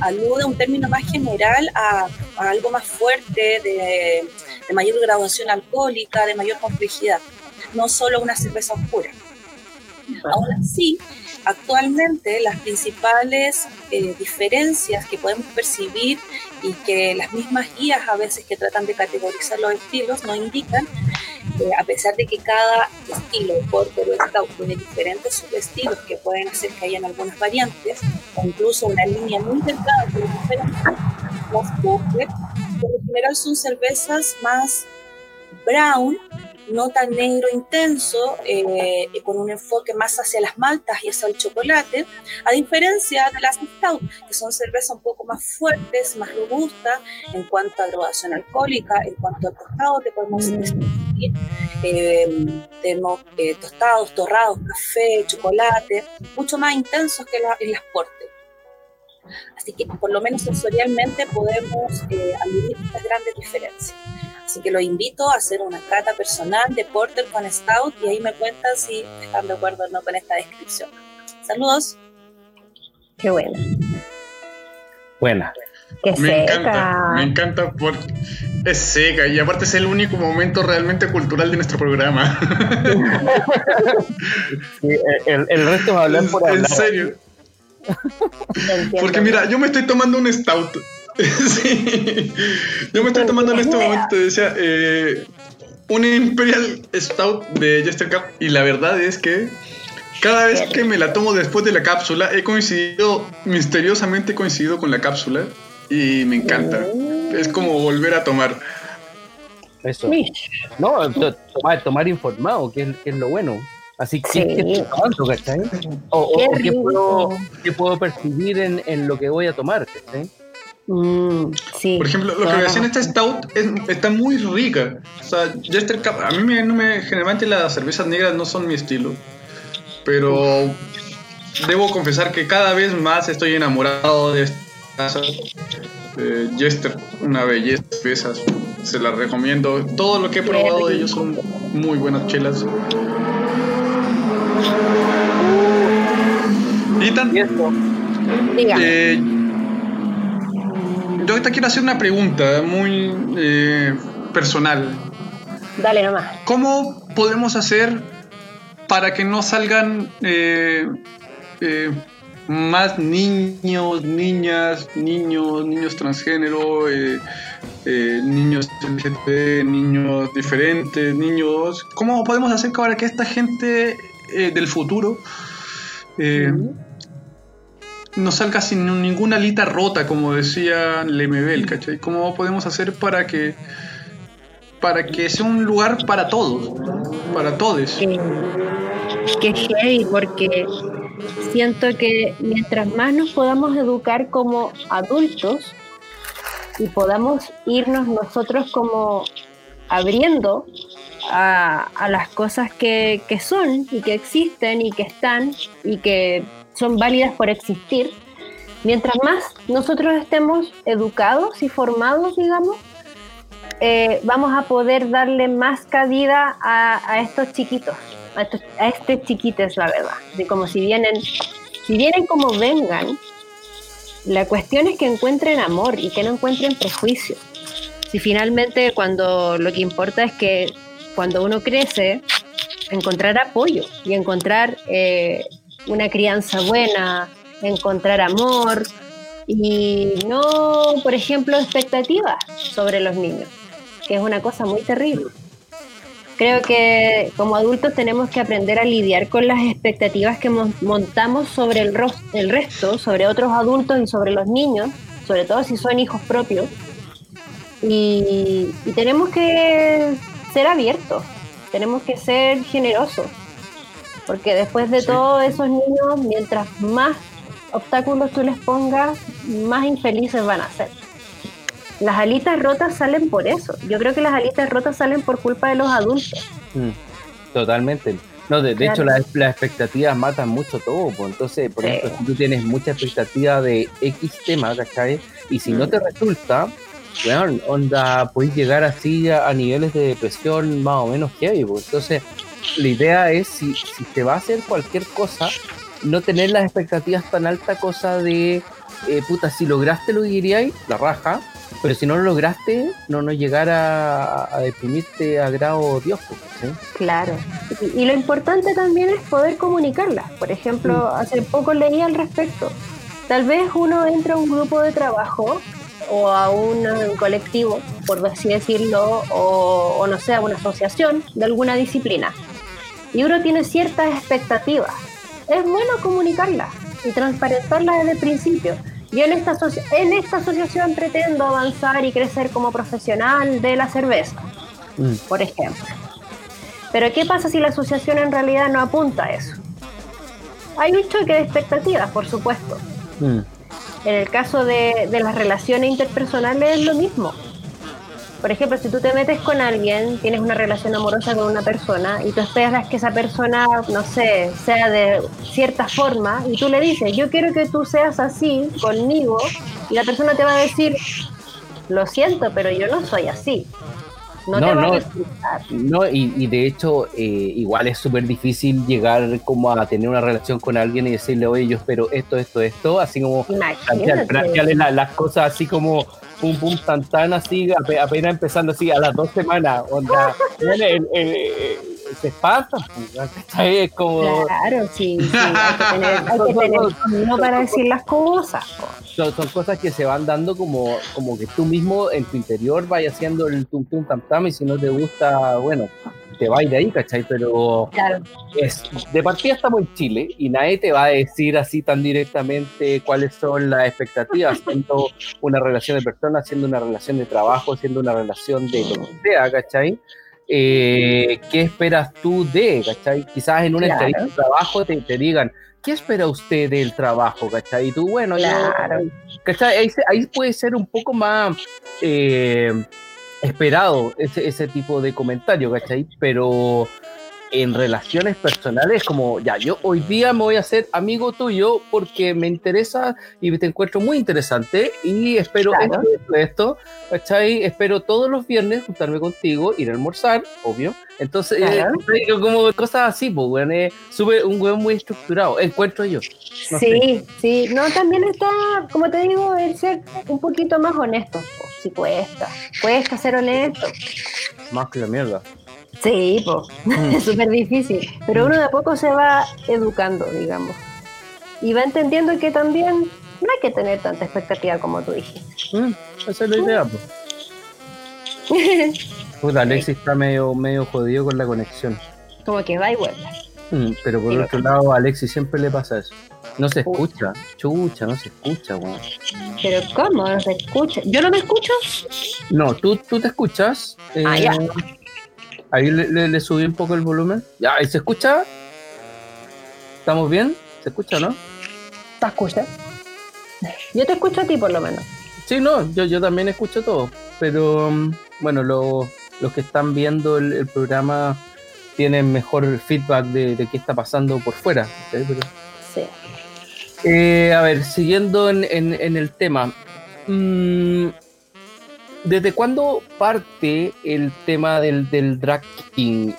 alude a un término más general a, algo más fuerte, de, mayor graduación alcohólica, de mayor complejidad, no solo una cerveza oscura. Aún así, actualmente las principales eh, diferencias que podemos percibir y que las mismas guías a veces que tratan de categorizar los estilos nos indican a pesar de que cada estilo, porter o stout, tiene diferentes subestilos que pueden hacer que hayan algunas variantes, o incluso una línea muy delgada de diferentes, las por lo general son cervezas más brown, no tan negro intenso, eh, con un enfoque más hacia las maltas y hacia el chocolate, a diferencia de las stout, que son cervezas un poco más fuertes, más robustas en cuanto a graduación alcohólica, en cuanto a tostado que podemos mm. eh, tenemos eh, tostados, torrados, café, chocolate, mucho más intensos que en las portes. Así que por lo menos sensorialmente podemos eh, estas grandes diferencias. Así que los invito a hacer una cata personal de Porter con Stout y ahí me cuentan si están de acuerdo o no con esta descripción. Saludos. Qué buena. Buena. Qué me encanta, me encanta porque es seca y aparte es el único momento realmente cultural de nuestro programa. *laughs* el, el, resto va a hablar por hablar. En serio. Porque mira, yo me estoy tomando un stout *laughs* sí. Yo me estoy tomando en este momento, decía, eh, un Imperial Stout de Jester Cup y la verdad es que cada vez que me la tomo después de la cápsula he coincidido, misteriosamente he coincidido con la cápsula y me encanta. Es como volver a tomar. Eso. No, tomar, tomar informado, que es, es lo bueno. Así que sí. ¿qué tomando, ¿cachai? O, qué, puedo, qué, puedo, percibir en, en, lo que voy a tomar, ¿cachai? Mm, Por ejemplo, lo que me decían esta stout está muy rica. O sea, Jester Cup, a mí me, no me, generalmente las cervezas negras no son mi estilo. Pero debo confesar que cada vez más estoy enamorado de esta casa. Eh, Jester, una belleza cervezas. Se las recomiendo. Todo lo que he probado de ellos son muy buenas chelas. Y tan, eh, yo ahorita quiero hacer una pregunta muy eh, personal. Dale nomás. ¿Cómo podemos hacer para que no salgan eh, eh, más niños, niñas, niños, niños transgénero, niños LGBT, niños diferentes, niños... ¿Cómo podemos hacer para que esta gente del futuro no salga sin ninguna alita rota, como decía Lemebel, ¿cachai? ¿Cómo podemos hacer para que para que sea un lugar para todos, para todos? que porque siento que mientras más nos podamos educar como adultos y podamos irnos nosotros como abriendo a, a las cosas que, que son y que existen y que están y que son válidas por existir, mientras más nosotros estemos educados y formados, digamos, eh, vamos a poder darle más cabida a, estos chiquitos, a, estos, a este chiquites, la verdad. De como si vienen, si vienen como vengan, la cuestión es que encuentren amor y que no encuentren prejuicio. Si finalmente cuando lo que importa es que cuando uno crece, encontrar apoyo y encontrar eh, una crianza buena, encontrar amor y no, por ejemplo, expectativas sobre los niños, que es una cosa muy terrible. Creo que como adultos tenemos que aprender a lidiar con las expectativas que montamos sobre el, el resto, sobre otros adultos y sobre los niños, sobre todo si son hijos propios. Y, y tenemos que ser abiertos, tenemos que ser generosos porque después de todo, esos niños, mientras más obstáculos tú les pongas, más infelices van a ser. Las alitas rotas salen por eso. Yo creo que las alitas rotas salen por culpa de los adultos. Mm, totalmente. No, de, hecho, las, expectativas matan mucho todo. Pues. Entonces, por ejemplo, si tú tienes mucha expectativa de X tema, ¿cachai? Y si no te resulta, bueno, onda, puedes llegar así a, niveles de depresión más o menos heavy. Pues. Entonces, la idea es, si, si te va a hacer cualquier cosa, no tener las expectativas tan altas, cosa de, eh, puta, si lograste lo que queríais, la raja, pero si no lo lograste, no nos llegara a, a deprimirte a grado Dios. ¿sí? Claro. Y, y lo importante también es poder comunicarlas. Por ejemplo, hace poco leí al respecto. Tal vez uno entra a un grupo de trabajo o a un colectivo, por así decirlo, o, o no sé, a una asociación de alguna disciplina. Y uno tiene ciertas expectativas. Es bueno comunicarlas y transparentarlas desde el principio. Yo en esta, en esta asociación pretendo avanzar y crecer como profesional de la cerveza Mm. por ejemplo. Pero ¿qué pasa si la asociación en realidad no apunta a eso? Hay un choque de expectativas, por supuesto. Mm. En el caso de, de las relaciones interpersonales es lo mismo. Por ejemplo, si tú te metes con alguien, tienes una relación amorosa con una persona y tú esperas que esa persona, no sé, sea de cierta forma y tú le dices, yo quiero que tú seas así conmigo y la persona te va a decir, lo siento, pero yo no soy así. No, No, te va no. a. No, y, y de hecho, eh, igual es súper difícil llegar como a tener una relación con alguien y decirle, oye, yo espero esto, esto, esto, así como plantearle la- las cosas así como pum, pum, tan, tan, así, ape- apenas empezando así a las dos semanas, onda, el- el- el- se espanta, pues, *laughs* como, Claro, sí, sí, hay que tener, hay que tener *laughs* para decir las cosas. son cosas que se van dando como, como que tú mismo en tu interior vayas haciendo el tum, tum, tam, tam, y si no te gusta, bueno, te va de ahí, ¿cachai? Pero Claro, es, de partida estamos en Chile y nadie te va a decir así tan directamente cuáles son las expectativas, *laughs* siendo una relación de personas, siendo una relación de trabajo, siendo una relación de lo que sea, ¿cachai? Eh, ¿Qué esperas tú de, cachai? Quizás en una Claro. entrevista de trabajo te, te digan, ¿qué espera usted del trabajo, cachai? Y tú, bueno, yo- Claro. ¿cachai? Ahí puede ser un poco más eh, esperado ese, ese tipo de comentario, ¿cachai? Pero en relaciones personales, como ya, yo hoy día me voy a hacer amigo tuyo porque me interesa y te encuentro muy interesante y espero Claro. esto, ¿cachai? Espero todos los viernes juntarme contigo, ir a almorzar, obvio. Entonces, eh, como cosas así, pues, weón, eh, sube un weón muy estructurado, encuentro yo. No sí, sí. No, también está, como te digo, el ser un poquito más honesto. Sí, cuesta. Cuesta ser honesto. Más que la mierda. Sí, po. es *laughs* súper difícil. Pero uno de a poco se va educando, digamos. Y va entendiendo que también no hay que tener tanta expectativa como tú dijiste. Mm, esa es la idea, pues. *laughs* Puta, Alexis está medio, medio jodido con la conexión. como que va y vuelve. Mm, pero por Sí, otro lado, a Alexis siempre le pasa eso. No se escucha, chucha, no se escucha, weón. Pero ¿cómo? ¿No se escucha? ¿Yo no me escucho? No, tú, tú te escuchas. eh, Ah, ya. Ahí le, le- le subí un poco el volumen. Ya, ahí se escucha. ¿Estamos bien? ¿Se escucha, no? ¿Te escuchas? Yo te escucho a ti por lo menos. Sí, no, yo, yo también escucho todo. Pero mm, bueno, lo- los que están viendo el, el programa tienen mejor feedback de, de qué está pasando por fuera. ¿sí? Pero- Sí. Eh, a ver, siguiendo en, en- en el tema. mm, ¿Desde cuándo parte el tema del, del drag king?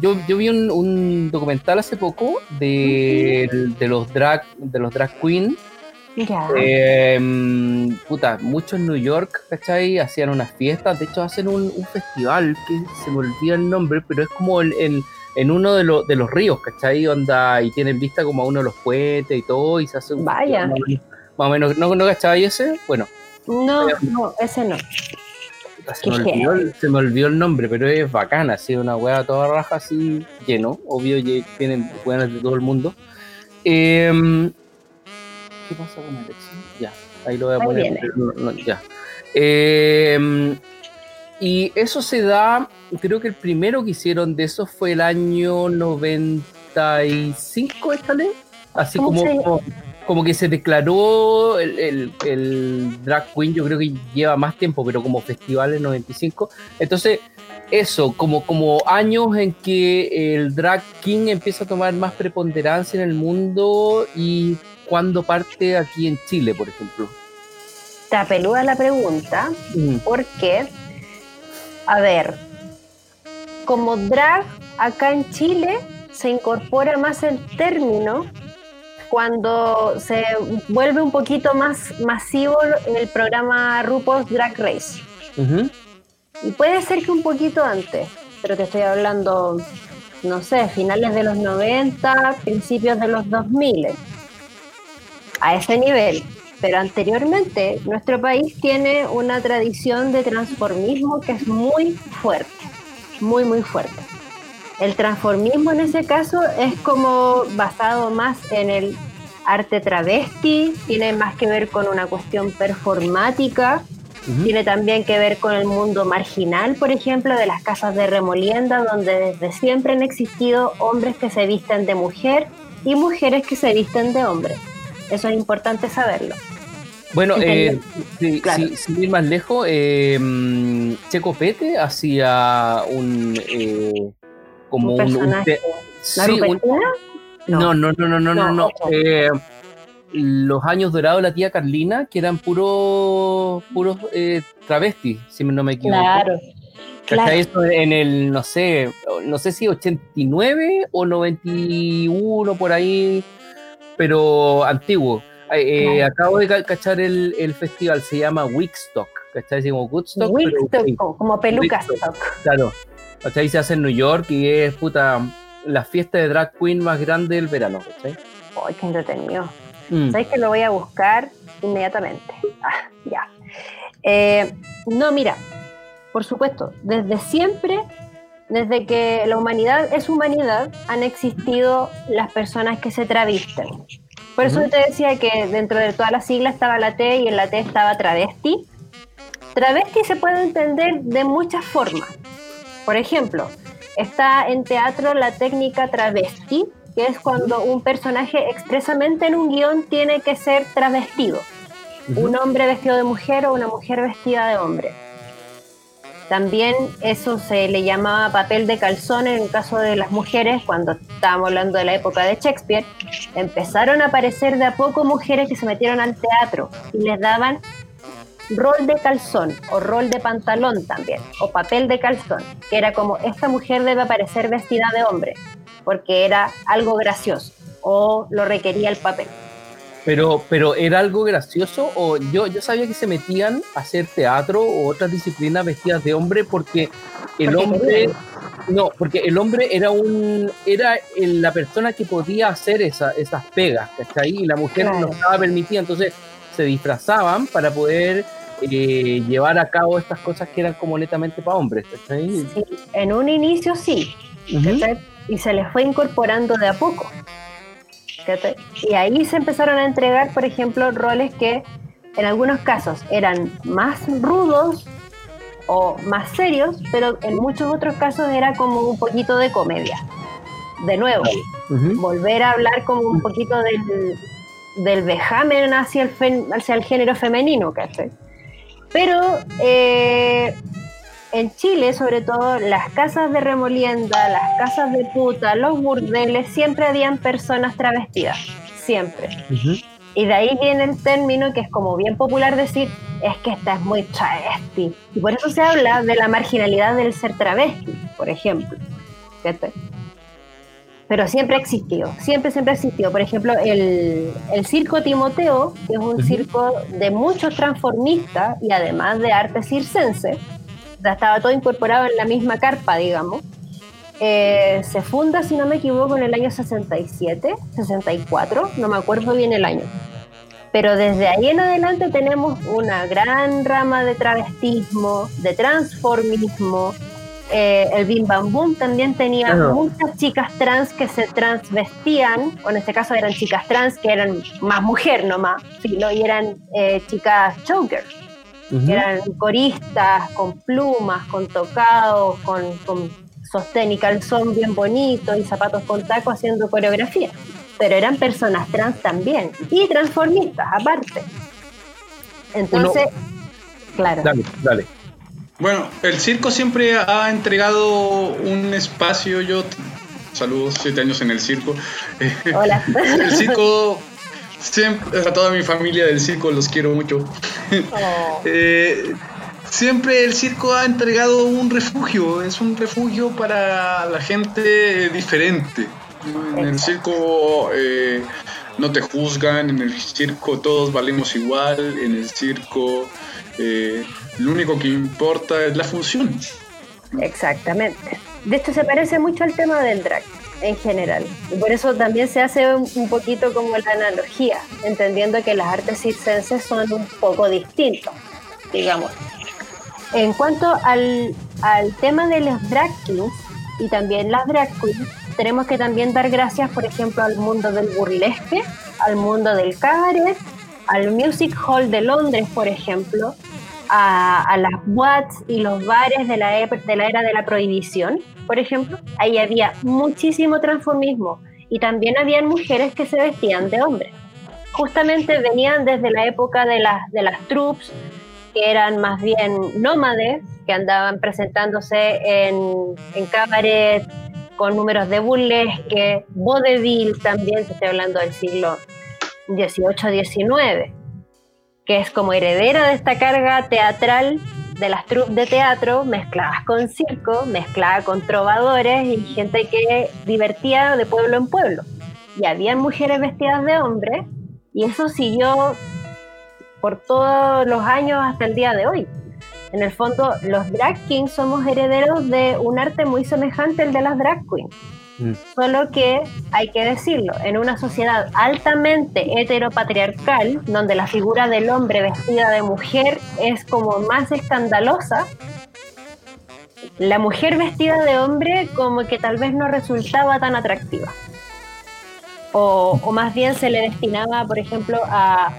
Yo, yo vi un, un documental hace poco de, de los drag de los drag queen. Ya. Eh, puta, muchos en New York, ¿cachai? Hacían unas fiestas. De hecho, hacen un, un festival que se me olvida el nombre, pero es como en, en- en uno de, los de los ríos, ¿cachai? Onda, y tienen vista como a uno de los puentes y todo, y se hace un Vaya. festival más o menos- Más o menos, ¿no, no cachai ese? Bueno, No, no, ese no. se me, olvidó, el- se me olvidó el nombre, pero es bacana, así, una hueá toda raja así, lleno, obvio, tienen hueones de todo el mundo. Em, ¿Qué pasa con Alexis? Ya, ahí lo voy a Ahí poner. no- no, ya. Em, y eso se da, creo que el primero que hicieron de eso fue el año 95, esta ley. Así ¿Cómo como, se- como, que se declaró el, el- el Drag Queen, yo creo que lleva más tiempo, pero como festival en 95. Entonces, eso, como, como años en que el Drag King empieza a tomar más preponderancia en el mundo y cuando parte aquí en Chile, por ejemplo. Te apelúa la pregunta Mm, porque, a ver, como drag acá en Chile se incorpora más el término cuando se vuelve un poquito más masivo el programa RuPaul's Drag Race. Y puede ser que un poquito antes, pero te estoy hablando, no sé, finales de los 90, principios de los 2000. A ese nivel. Pero anteriormente, nuestro país tiene una tradición de transformismo que es muy fuerte, muy, muy fuerte. El transformismo en ese caso es como basado más en el arte travesti, tiene más que ver con una cuestión performática, tiene también que ver con el mundo marginal, por ejemplo, de las casas de remolienda, donde desde siempre han existido hombres que se visten de mujer y mujeres que se visten de hombre. Eso es importante saberlo. Bueno, eh, Claro. si- sin ir más lejos, eh, mm, Checo Pete hacía un. eh, como Un un. ¿La sí, un- no, no, no, no, no, no. No, no. Eh, los años dorados de la tía Carlina, que eran puros puros eh, travestis, si no me equivoco. Claro. Claro. Eso en el, no sé, no sé si 89 o 91 por ahí, pero antiguo. Eh, Claro. Acabo de ca- cachar el, el festival, se llama Wickstock, ¿cachai? Como Woodstock, pero Wickstock, sí, como- como peluca Wickstock. stock. claro. ¿Cachai? Se hace en New York y es puta la fiesta de drag queen más grande del verano, ¿cachai? Ay, qué entretenido. Mm. ¿Sabes que lo voy a buscar inmediatamente? *laughs* Ah, ya. Eh, no, mira, por supuesto, desde siempre, desde que la humanidad es humanidad, han existido las personas que se travisten. Por eso Ujú. te decía que dentro de todas las siglas estaba la T y en la T estaba travesti. Travesti se puede entender de muchas formas. Por ejemplo, está en teatro la técnica travesti, que es cuando un personaje expresamente en un guion tiene que ser travestido. Un hombre vestido de mujer o una mujer vestida de hombre. También eso se le llamaba papel de calzón en el caso de las mujeres, cuando estábamos hablando de la época de Shakespeare, empezaron a aparecer de a poco mujeres que se metieron al teatro y les daban rol de calzón o rol de pantalón también, o papel de calzón, que era como esta mujer debe aparecer vestida de hombre, porque era algo gracioso o lo requería el papel. Pero, pero era algo gracioso o yo, yo sabía que se metían a hacer teatro o otras disciplinas vestidas de hombre porque el Porque hombre no, porque el hombre era un era la persona que podía hacer esa, esas pegas, ¿cachai? Y la mujer Claro. no estaba permitida, entonces se disfrazaban para poder eh, llevar a cabo estas cosas que eran como netamente para hombres, en un inicio sí, y se les fue incorporando de a poco. Y ahí se empezaron a entregar, por ejemplo, roles que en algunos casos eran más rudos o más serios, pero en muchos otros casos era como un poquito de comedia. De nuevo, volver a hablar como un poquito del, del vejamen hacia el, fen- hacia el género femenino, ¿cachai? Pero eh, en Chile, sobre todo, las casas de remolienda, las casas de puta, los burdeles, siempre habían personas travestidas, siempre. Y de ahí viene el término que es como bien popular decir, es que esta es muy travesti. Y por eso se habla de la marginalidad del ser travesti, por ejemplo. ¿Cachai? Pero siempre ha existido, siempre, siempre ha existido. Por ejemplo, el, el circo Timoteo, que es un circo de muchos transformistas y además de arte circense, sea, estaba todo incorporado en la misma carpa, digamos. Eh, se funda, si no me equivoco, en el año 67, 64, no me acuerdo bien el año. Pero desde ahí en adelante tenemos una gran rama de travestismo, de transformismo. Eh, el Bim Bam Boom también tenía Claro. muchas chicas trans que se transvestían, o en este caso eran chicas trans que eran más mujer nomás, filo, y eran eh, chicas chokers Ujú. que eran coristas, con plumas, con tocados, con, con sostén y calzón bien bonito y zapatos con taco haciendo coreografía. Pero eran personas trans también y transformistas aparte. Entonces, claro, Dale, dale. Bueno, el circo siempre ha entregado un espacio. Yo saludos siete años en el circo. *laughs* Hola. el circo siempre a toda mi familia del circo los quiero mucho. Oh, *laughs* Eh, siempre el circo ha entregado un refugio, es un refugio para la gente diferente. En el circo eh, no te juzgan, en el circo todos valemos igual, en el circo eh, lo único que importa es la función. Exactamente. De esto se parece mucho al tema del drag en general. Y por eso también se hace un poquito como la analogía, entendiendo que las artes circenses son un poco distintos, digamos. En cuanto al, al tema de los drag kings y también las drag queens, tenemos que también dar gracias, por ejemplo, al mundo del burlesque, al mundo del cabaret, al Music Hall de Londres, por ejemplo, a, las boats y los bares de la, de la era de la prohibición, por ejemplo. Ahí había muchísimo transformismo y también habían mujeres que se vestían de hombres. Justamente venían desde la época de las, de las troops, que eran más bien nómades, que andaban presentándose en, en cabaret con números de burlesque, vaudeville también, estoy hablando del siglo XVIII-XIX, que es como heredera de esta carga teatral de las troupes de teatro mezcladas con circo, mezclada con trovadores y gente que divertía de pueblo en pueblo. Y habían mujeres vestidas de hombre y eso siguió por todos los años hasta el día de hoy. En el fondo, los drag kings somos herederos de un arte muy semejante al de las drag queens. Mm. Solo que, hay que decirlo, en una sociedad altamente heteropatriarcal, donde la figura del hombre vestida de mujer es como más escandalosa, la mujer vestida de hombre como que tal vez no resultaba tan atractiva. O, o más bien se le destinaba, por ejemplo, a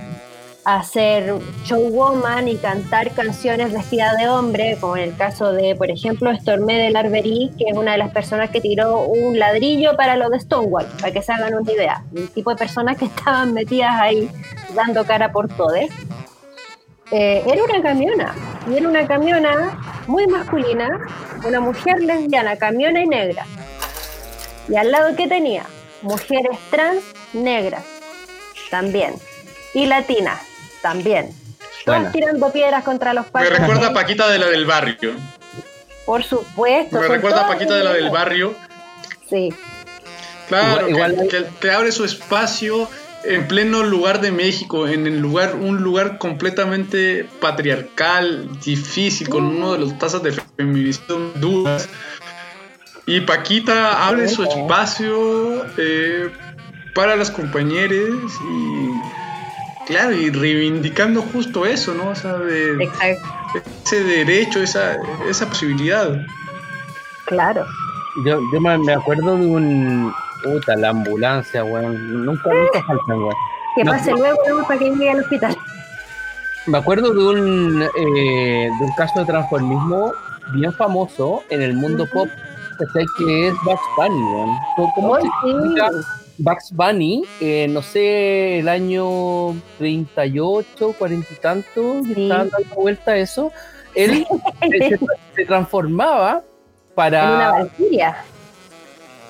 hacer showwoman y cantar canciones vestida de hombre, como en el caso de, por ejemplo, Stormé de Larverí, que es una de las personas que tiró un ladrillo para lo de Stonewall, para que se hagan una idea. El tipo de personas que *laughs* estaban metidas ahí dando cara por todos. Eh, era una camiona, y era una camiona muy masculina, una mujer lesbiana, camiona y negra. Y al lado, ¿qué tenía? Mujeres trans negras, también. Y latinas, también. Todas tirando piedras contra los palos. Me recuerda a Paquita de la del barrio. Por supuesto. Me recuerda a Paquita de la del barrio. Sí. Claro, igual, que, que, abre su espacio en pleno lugar de México, en el lugar, un lugar completamente patriarcal, difícil, con uno de los tasas de feminicidio duras. Y Paquita abre su espacio eh, para las compañeras y Claro, y reivindicando justo eso, ¿no? O sea, de, ese derecho, esa, esa posibilidad. Claro. Yo, yo me acuerdo de un. Puta, la ambulancia, weón. Nunca, nunca faltan, weón. Que pase luego, para que llegue al hospital. Me acuerdo de un, eh, de un caso de transformismo bien famoso en el mundo pop, que es Bugs Bunny, weón. ¿Cómo se Bugs Bunny, eh, no sé, el año 38, 40 y tanto, sí. estaba dando vuelta eso, él se, transformaba para... En una valquiria.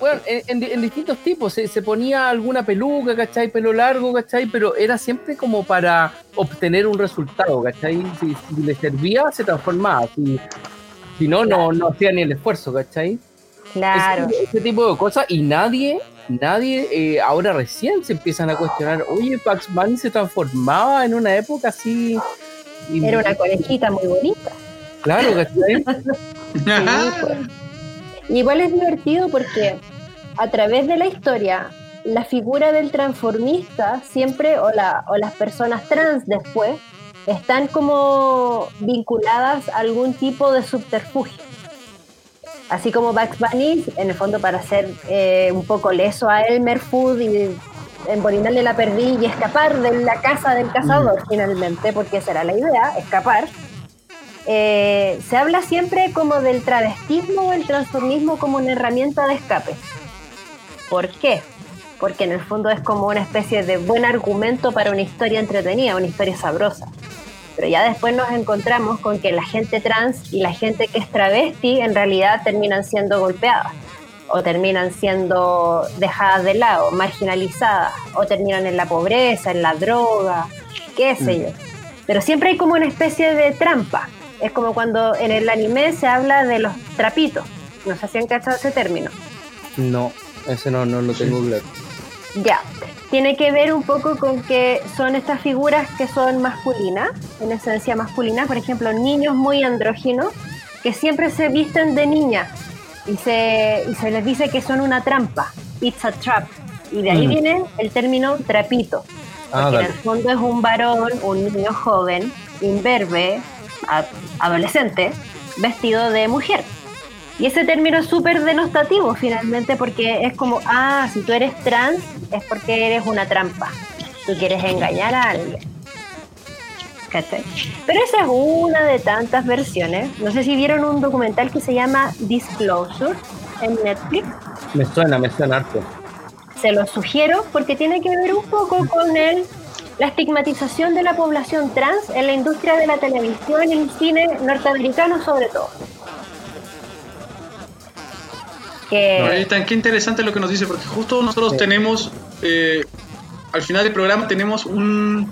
Bueno, en, distintos tipos, se, ponía alguna peluca, ¿cachai? Pelo largo, ¿cachai? Pero era siempre como para obtener un resultado, ¿cachai? Si, le servía, se transformaba. Si, si no, no, no hacía ni el esfuerzo, ¿cachai? Claro. ese tipo de cosas y nadie nadie, eh, ahora recién se empiezan a cuestionar, oye, Pax Bunny se transformaba en una época así. Era una conejita muy bonita. Claro, ¿cachai? *laughs* Pues. Igual es divertido porque a través de la historia, la figura del transformista siempre, o, la, o las personas trans después, están como vinculadas a algún tipo de subterfugio así como Bugs Bunny, en el fondo para hacer eh, un poco leso a Elmer Food y embolinarle la perdí y escapar de la casa del cazador mm. finalmente, porque esa era la idea, escapar. Eh, se habla siempre como del travestismo o el transformismo como una herramienta de escape. ¿Por qué? Porque en el fondo es como una especie de buen argumento para una historia entretenida, una historia sabrosa pero ya después nos encontramos con que la gente trans y la gente que es travesti en realidad terminan siendo golpeadas o terminan siendo dejadas de lado, marginalizadas, o terminan en la pobreza, en la droga, qué sé mm. yo. Pero siempre hay como una especie de trampa, Es como cuando en el anime se habla de los trapitos. No sé si han cachado ese término. No, ese no, no lo tengo claro. Ya. Tiene que ver un poco con que son estas figuras que son masculinas, en esencia masculinas, por ejemplo, niños muy andróginos que siempre se visten de niña y se, y se les dice que son una trampa, it's a trap. Y de ahí Mm. viene el término trapito, Ah, porque en el fondo es un varón, un niño joven, imberbe, adolescente, vestido de mujer. Y ese término es súper denostativo finalmente porque es como, ah, si tú eres trans es porque eres una trampa. Tú quieres engañar a alguien. ¿Cachai? Pero esa es una de tantas versiones. No sé si vieron un documental que se llama Disclosure en Netflix. Me suena, me suena harto. Se lo sugiero porque tiene que ver un poco con el, la estigmatización de la población trans en la industria de la televisión y el cine norteamericano sobre todo. Que, No, tan qué interesante lo que nos dice, porque justo nosotros tenemos, eh, al final del programa tenemos un,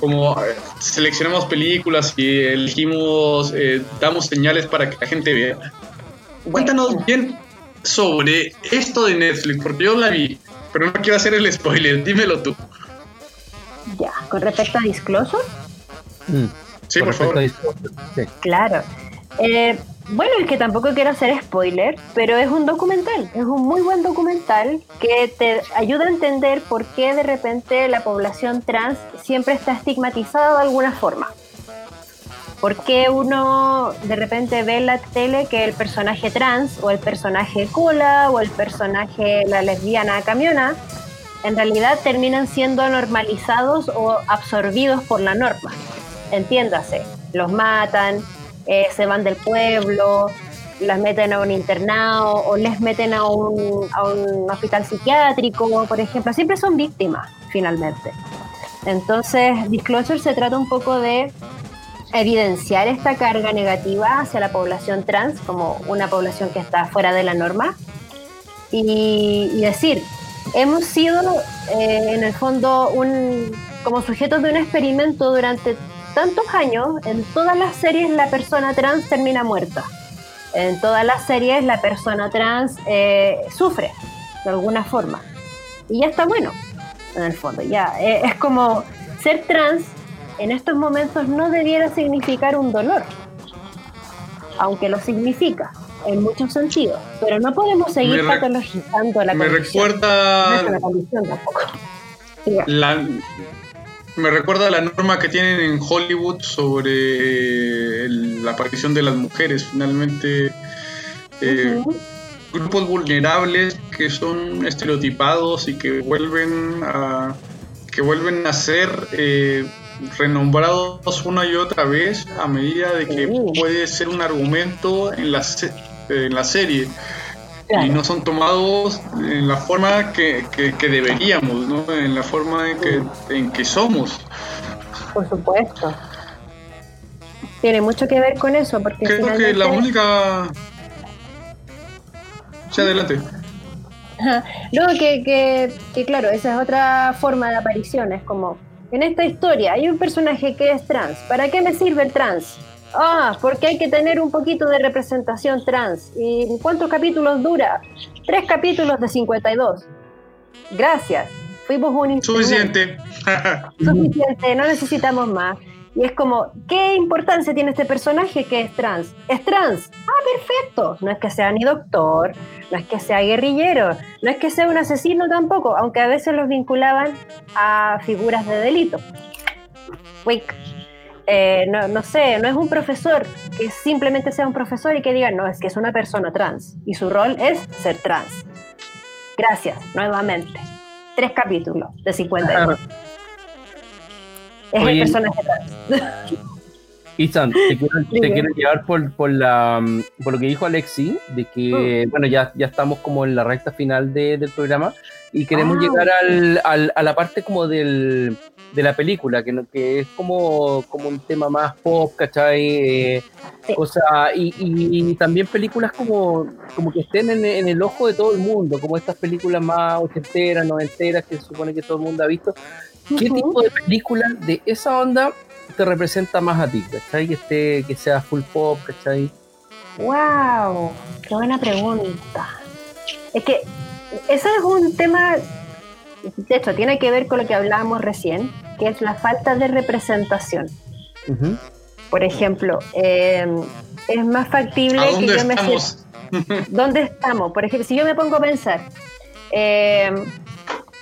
como eh, seleccionamos películas y elegimos, eh, damos señales para que la gente vea. Cuéntanos bien sobre esto de Netflix, porque yo la vi, pero no quiero hacer el spoiler, dímelo tú. ya, con respecto a Disclosure, Mm. Sí, por favor. sí. Claro. Eh, bueno, es que tampoco quiero hacer spoiler, pero es un documental, es un muy buen documental que te ayuda a entender por qué de repente la población trans siempre está estigmatizada de alguna forma. ¿Por qué uno de repente ve en la tele que el personaje trans o el personaje cola o el personaje la lesbiana camiona en realidad terminan siendo normalizados o absorbidos por la norma? Entiéndase, los matan, eh, se van del pueblo, las meten a un internado o les meten a un, a un hospital psiquiátrico, por ejemplo. Siempre son víctimas, finalmente. Entonces, Disclosure se trata un poco de evidenciar esta carga negativa hacia la población trans como una población que está fuera de la norma y, decir, hemos sido eh, en el fondo un, como sujetos de un experimento durante tantos años, en todas las series la persona trans termina muerta. En todas las series la persona trans eh, sufre de alguna forma. Y ya está bueno, en el fondo. Ya eh, es como ser trans en estos momentos no debiera significar un dolor, aunque lo significa en muchos sentidos. Pero no podemos seguir Me patologizando la Me condición. recuerda No es una condición tampoco. La, me recuerda la norma que tienen en Hollywood sobre la aparición de las mujeres. Finalmente, eh, grupos vulnerables que son estereotipados y que vuelven a que vuelven a ser eh, renombrados una y otra vez a medida de que puede ser un argumento en la, se- en la serie Claro. y no son tomados en la forma que, que- que deberíamos, ¿no? en la forma en que, en que somos. Por supuesto. Tiene mucho que ver con eso, porque Creo que la única... Sí, adelante. No, que, que, que claro, esa es otra forma de aparición. Es como, en esta historia hay un personaje que es trans. ¿Para qué me sirve el trans? Ah, porque hay que tener un poquito de representación trans. ¿Y cuántos capítulos dura? Tres capítulos de 52. Gracias. Fuimos un. Suficiente. *laughs* suficiente, no necesitamos más. Y es como, ¿qué importancia tiene este personaje que es trans? ¿Es trans? Ah, perfecto. No es que sea ni doctor, no es que sea guerrillero, no es que sea un asesino tampoco, aunque a veces los vinculaban a figuras de delito. Wink. Eh, no, no sé, no es un profesor que simplemente sea un profesor y que diga, no, es que es una persona trans y su rol es ser trans. Gracias, nuevamente. Tres capítulos de 52. Es Oye, el personaje trans. *laughs* Ethan, te quiero, te Dime. quiero llevar por, por, la, por lo que dijo Alexi, de que, Mm. bueno, ya, ya estamos como en la recta final de- del programa y queremos Ah, llegar al, al- a la parte como del, de la película, que, no- que es como, como un tema más pop, ¿cachai? Eh, Sí. cosa- y, y también películas como, como que estén en, en el ojo de todo el mundo, como estas películas más ochenteras, noventeras, que se supone que todo el mundo ha visto. ¿Qué tipo de película de esa onda te representa más a ti, ¿cachai? Que, esté, que sea full pop, ¿cachai? ¡Wow! ¡Qué buena pregunta! Es que eso es un tema, de hecho, tiene que ver con lo que hablábamos recién, que es la falta de representación. Por ejemplo, eh, es más factible ¿A que yo me estamos? ¿Dónde estamos? Por ejemplo, si yo me pongo a pensar, eh,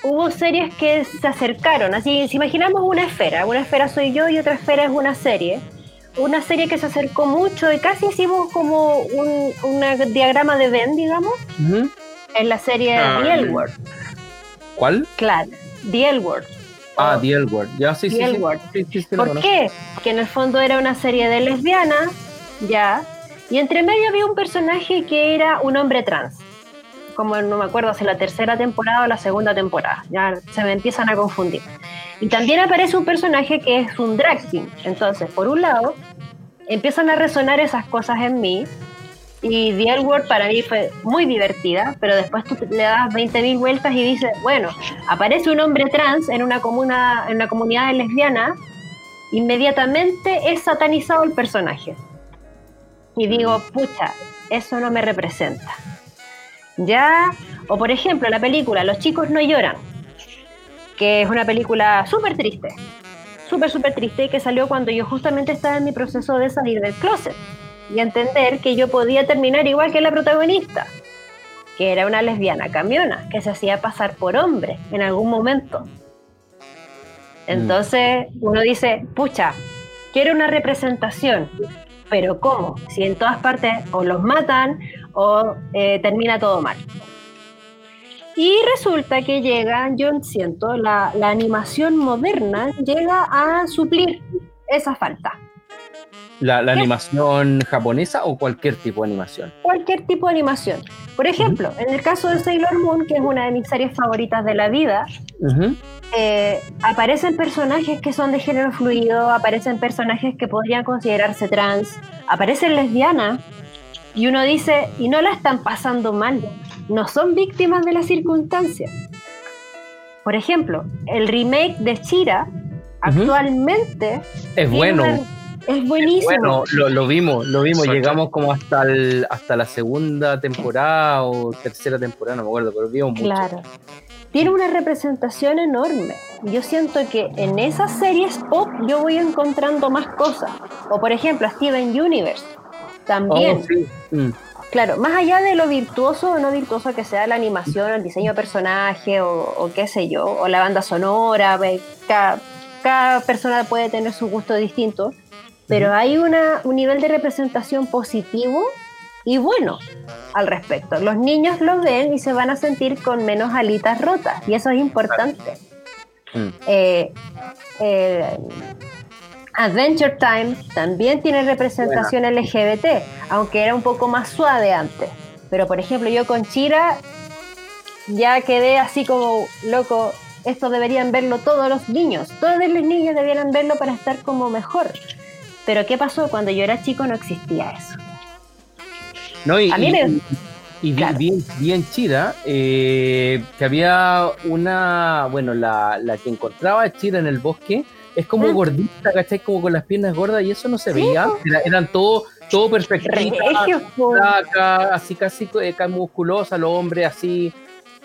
hubo series que se acercaron, así, si imaginamos una esfera, una esfera soy yo y otra esfera es una serie, una serie que se acercó mucho y casi hicimos como un una diagrama de Venn, digamos, Ujú. en la serie Ah, The L Word, ¿Cuál? claro, The L Word. Ah, The L Word. Ya, sí, sí, sí. Sí, sí, sí, lo ¿Por qué? Porque en el fondo era una serie de lesbianas, ya, y entre medio había un personaje que era un hombre trans. Como no me acuerdo si la tercera temporada o la segunda temporada, ya se me empiezan a confundir. Y también aparece un personaje que es un drag king. Entonces, por un lado, empiezan a resonar esas cosas en mí. Y The L Word para mí fue muy divertida, pero después tú le das 20.000 vueltas y dices, bueno, aparece un hombre trans en una, comuna, en una comunidad lesbiana inmediatamente es satanizado el personaje. Y digo, pucha, eso no me representa. Ya, o por ejemplo, la película Los chicos no lloran, que es una película súper triste, súper, súper triste, que salió cuando yo justamente estaba en mi proceso de salir del closet y entender que yo podía terminar igual que la protagonista, que era una lesbiana camiona, que se hacía pasar por hombre en algún momento. Entonces uno dice, pucha, quiero una representación, pero ¿cómo? Si en todas partes o los matan o eh, termina todo mal. Y resulta que llega, yo siento, la, la animación moderna llega a suplir esa falta. ¿La, la animación japonesa o cualquier tipo de animación? Cualquier tipo de animación. Por ejemplo, en el caso de Sailor Moon, que es una de mis series favoritas de la vida, eh, aparecen personajes que son de género fluido, aparecen personajes que podrían considerarse trans, aparecen lesbianas, y uno dice, y no la están pasando mal, no son víctimas de las circunstancias. Por ejemplo, el remake de Chira actualmente Es bueno. una- es buenísimo. Bueno, lo, lo vimos, lo vimos. Llegamos como hasta el, hasta la segunda temporada o tercera temporada, no me acuerdo, pero vimos mucho. Claro. Tiene una representación enorme. Yo siento que en esas series pop yo voy encontrando más cosas. O por ejemplo, Steven Universe. También. Oh, sí. Mm. Claro, más allá de lo virtuoso o no virtuoso que sea la animación, el diseño de personaje o, o qué sé yo, o la banda sonora, ve, cada, cada persona puede tener su gusto distinto, pero hay una, un nivel de representación positivo y bueno al respecto. Los niños lo ven y se van a sentir con menos alitas rotas y eso es importante. Mm. Eh, eh, Adventure Time también tiene representación LGBT, aunque era un poco más suave antes. Pero por ejemplo, yo con Chira ya quedé así como loco. Esto deberían verlo todos los niños. Todos los niños debieran verlo para estar como mejor. Pero ¿qué pasó? Cuando yo era chico no existía eso. No, y, A mí y- me- y- y vi, Claro. vi- vi en Chira eh, que había una, bueno, la, la que encontraba a Chira en el bosque es como Mm. gordita, ¿cachai? Como con las piernas gordas y eso no se veía. Era- eran todo, todo perfectitas, Regios, po. flacas, así casi eh, musculosa, los hombres así,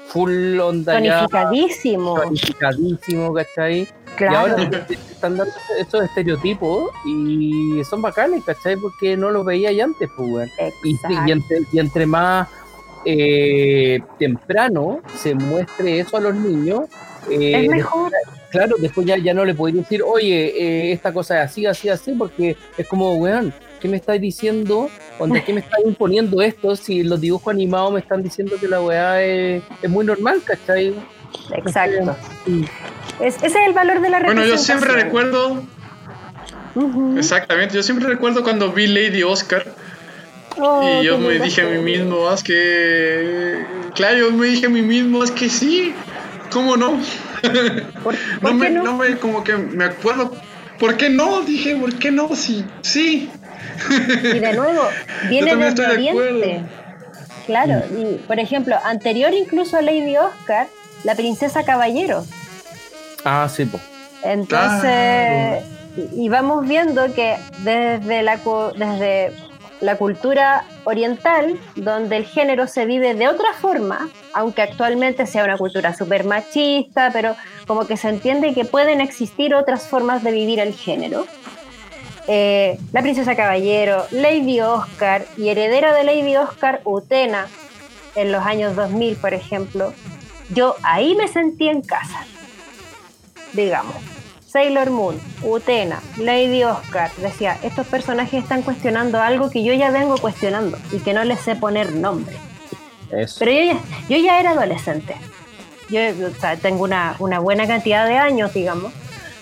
full onda ya, tonificadísimo. tonificadísimo, ¿cachai? Y Claro. ahora están dando esos estereotipos y son bacanes, ¿cachai? Porque no los veía ya antes, pues. Y, y entre, y entre más eh, temprano se muestre eso a los niños, eh, es mejor. claro, después ya, ya no le podéis decir, oye, eh, esta cosa es así, así, así, porque es como, weón, ¿qué me estáis diciendo? Onda, ¿Qué me estáis imponiendo esto si los dibujos animados me están diciendo que la weá es, es muy normal, ¿cachai? Exacto. Es- ese es el valor de la Bueno, yo siempre recuerdo, exactamente, yo siempre recuerdo cuando vi Lady Oscar Oh, y yo me dije a mí mismo, es que, claro, yo me dije a mí mismo, es que sí, ¿cómo no? *laughs* ¿Por, No por me, qué no? no me, como que me acuerdo, ¿por qué no? Dije, ¿por qué no? Sí, sí. Y de nuevo, *laughs* viene desde Oriente. Claro, y por ejemplo, anterior incluso a Lady Oscar, la princesa Caballero. Ah, sí, pues. Entonces, y, y vamos viendo que desde la, desde la cultura oriental, donde el género se vive de otra forma, aunque actualmente sea una cultura súper machista, pero como que se entiende que pueden existir otras formas de vivir el género. Eh, la princesa caballero, Lady Oscar y heredera de Lady Oscar, Utena, en los años 2000, por ejemplo, yo ahí me sentí en casa, digamos. Sailor Moon, Utena, Lady Oscar, decía, estos personajes están cuestionando algo que yo ya vengo cuestionando y que no les sé poner nombre. Eso. Pero yo ya, yo ya era adolescente. Yo o sea, tengo una, una buena cantidad de años, digamos.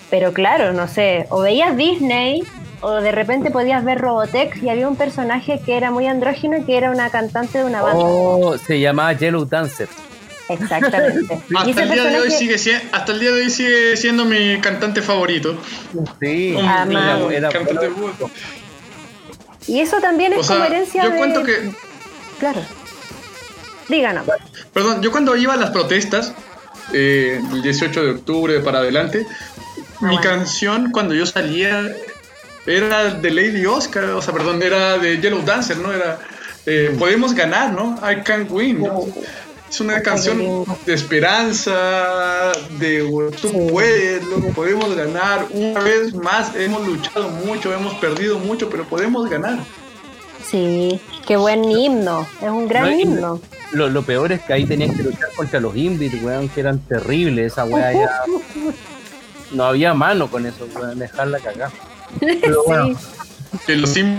Pero claro, no sé, o veías Disney o de repente podías ver Robotech y había un personaje que era muy andrógino y que era una cantante de una banda. Oh, se llamaba Yellow Dancer. Exactamente. *laughs* Y Hasta el, día de hoy sigue, sie- hasta el día de hoy sigue siendo mi cantante favorito. Sí, Un- Amado. era, era cantante bueno. bueno. Y eso también es O sea, como herencia yo de... cuento que Claro. Díganos. Perdón, yo cuando iba a las protestas, eh, el 18 de octubre para adelante, mi bueno. canción cuando yo salía era de Lady Oscar, o sea, perdón, era de Yellow Dancer, ¿no? Era eh, Podemos ganar, ¿no? I can win, ¿no? Es una canción de esperanza, de "Güey, tú puedes, loco, podemos ganar. Una vez más, hemos luchado mucho, hemos perdido mucho, pero podemos ganar. Sí, qué buen himno. Es un gran No, himno. Lo, lo peor es que ahí tenías que luchar contra los Inbit, weón, que eran terribles. Esa weá ya. *laughs* No había mano con eso, weón, dejarla cagar. Pero bueno, Que los Sim-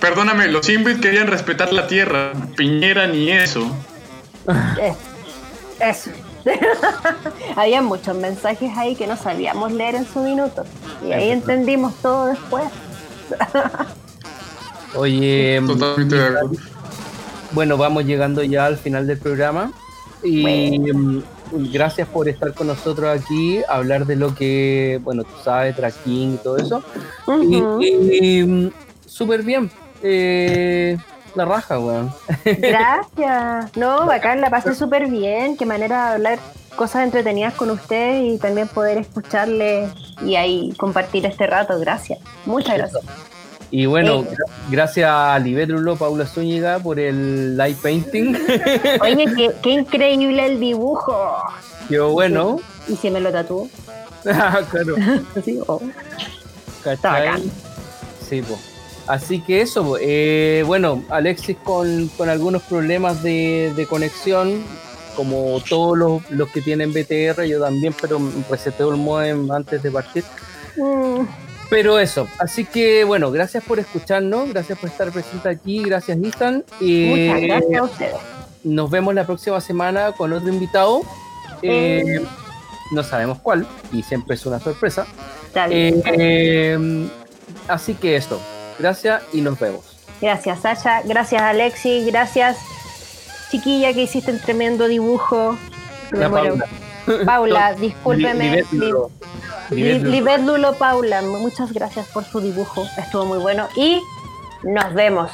Perdóname, los Inbit querían respetar la tierra. Piñera ni eso. Eh, Eso. *laughs* Había muchos mensajes ahí que no sabíamos leer en su minuto. Y ahí entendimos todo después. oye, Totalmente de acuerdo. bueno, vamos llegando ya al final del programa. Y mm, gracias por estar con nosotros aquí, hablar de lo que, bueno, tú sabes, tracking y todo eso. Y, y, mm, súper bien. Eh, la raja, weón. *laughs* Gracias. No, bacán, la pasé súper bien. Qué manera de hablar cosas entretenidas con ustedes y también poder escucharles y ahí compartir este rato. Gracias. Muchas gracias. Y bueno, Eh. gra- gracias a Libetrulo, Paula Zúñiga por el light painting. *laughs* Oye, qué, qué increíble el dibujo. Qué bueno. ¿Y si me lo tatúo? claro. *laughs* Sí, oh. ¿cachai? Sí, po. Así que eso. Eh, bueno, Alexis con, con algunos problemas de, de conexión, como todos los, los que tienen BTR, yo también, pero reseteo el modem antes de partir. Mm, Pero eso, así que bueno, gracias por escucharnos, gracias por estar presente aquí, gracias Ethan. Y muchas gracias a ustedes. nos vemos la próxima semana con otro invitado. Eh, Eh. no sabemos cuál, y siempre es una sorpresa. Eh, eh, así que esto, gracias y nos vemos. Gracias, Sasha. Gracias, Alexi. Gracias, chiquilla, que hiciste un tremendo dibujo. Me. *laughs* Paula. Discúlpeme. Libet Lulo. Paula, muchas gracias por su dibujo. Estuvo muy bueno. Y nos vemos.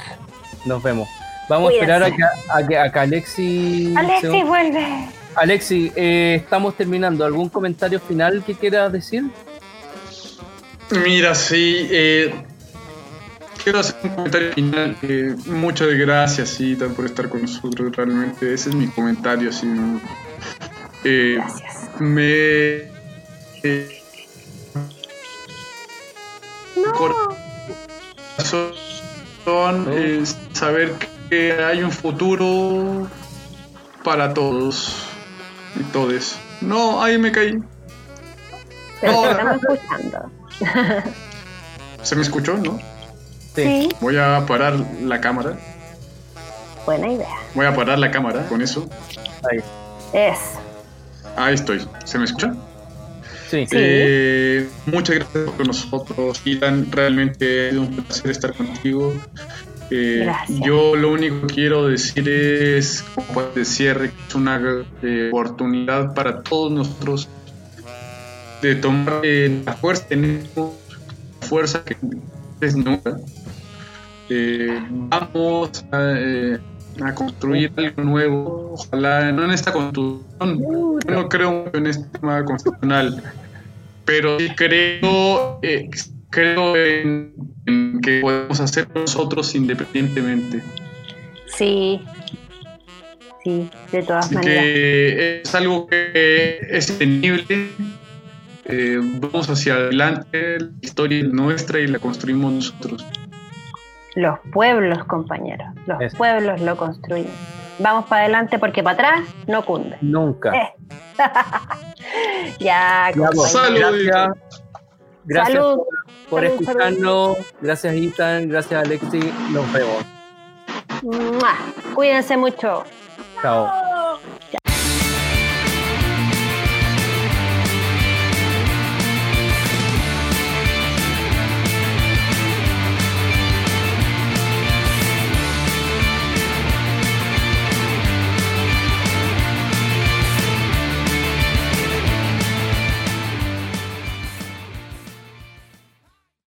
Nos vemos. Vamos a esperar a que, a que, a que Alexi. Alexi, se- vuelve. Alexi, eh, estamos terminando. ¿Algún comentario final que quieras decir? Mira, sí, eh, quiero hacer un comentario final. Eh, muchas gracias, Cita, por estar con nosotros. Realmente, ese es mi comentario. Sí. Eh, Gracias. me. eh, corazón es saber que hay un futuro para todos y todes. No, ahí me caí. Pero No. estamos escuchando. *laughs* ¿Se me escuchó? ¿No? Sí. Voy a parar la cámara. buena idea. Voy a parar la cámara con eso. Ahí. Es. Ahí estoy. ¿Se me escucha? Sí. Sí. Eh, muchas gracias por nosotros, Ilan. Realmente ha sido un placer estar contigo. Eh, Gracias. Yo lo único que quiero decir es, como de cierre, que es una eh, oportunidad para todos nosotros de tomar eh, la fuerza, tenemos fuerza que es nunca. Eh, vamos a, eh, a construir algo nuevo, ojalá no en esta construcción, yo no creo en este tema constitucional, pero sí creo eh, creo en, en que podemos hacer nosotros independientemente. Sí. Sí, de todas Así maneras. que es algo que es sostenible. Eh, vamos hacia adelante, la historia es nuestra y la construimos nosotros. Los pueblos, compañeros. Los Eso. pueblos lo construyen. Vamos para adelante porque para atrás no cunde. Nunca. Eh, *laughs* Ya. Salud. gracias. Gracias Salud. por salud, escucharnos. Gracias, Ethan. Gracias, Alexi. Nos vemos. Cuídense mucho. Chao.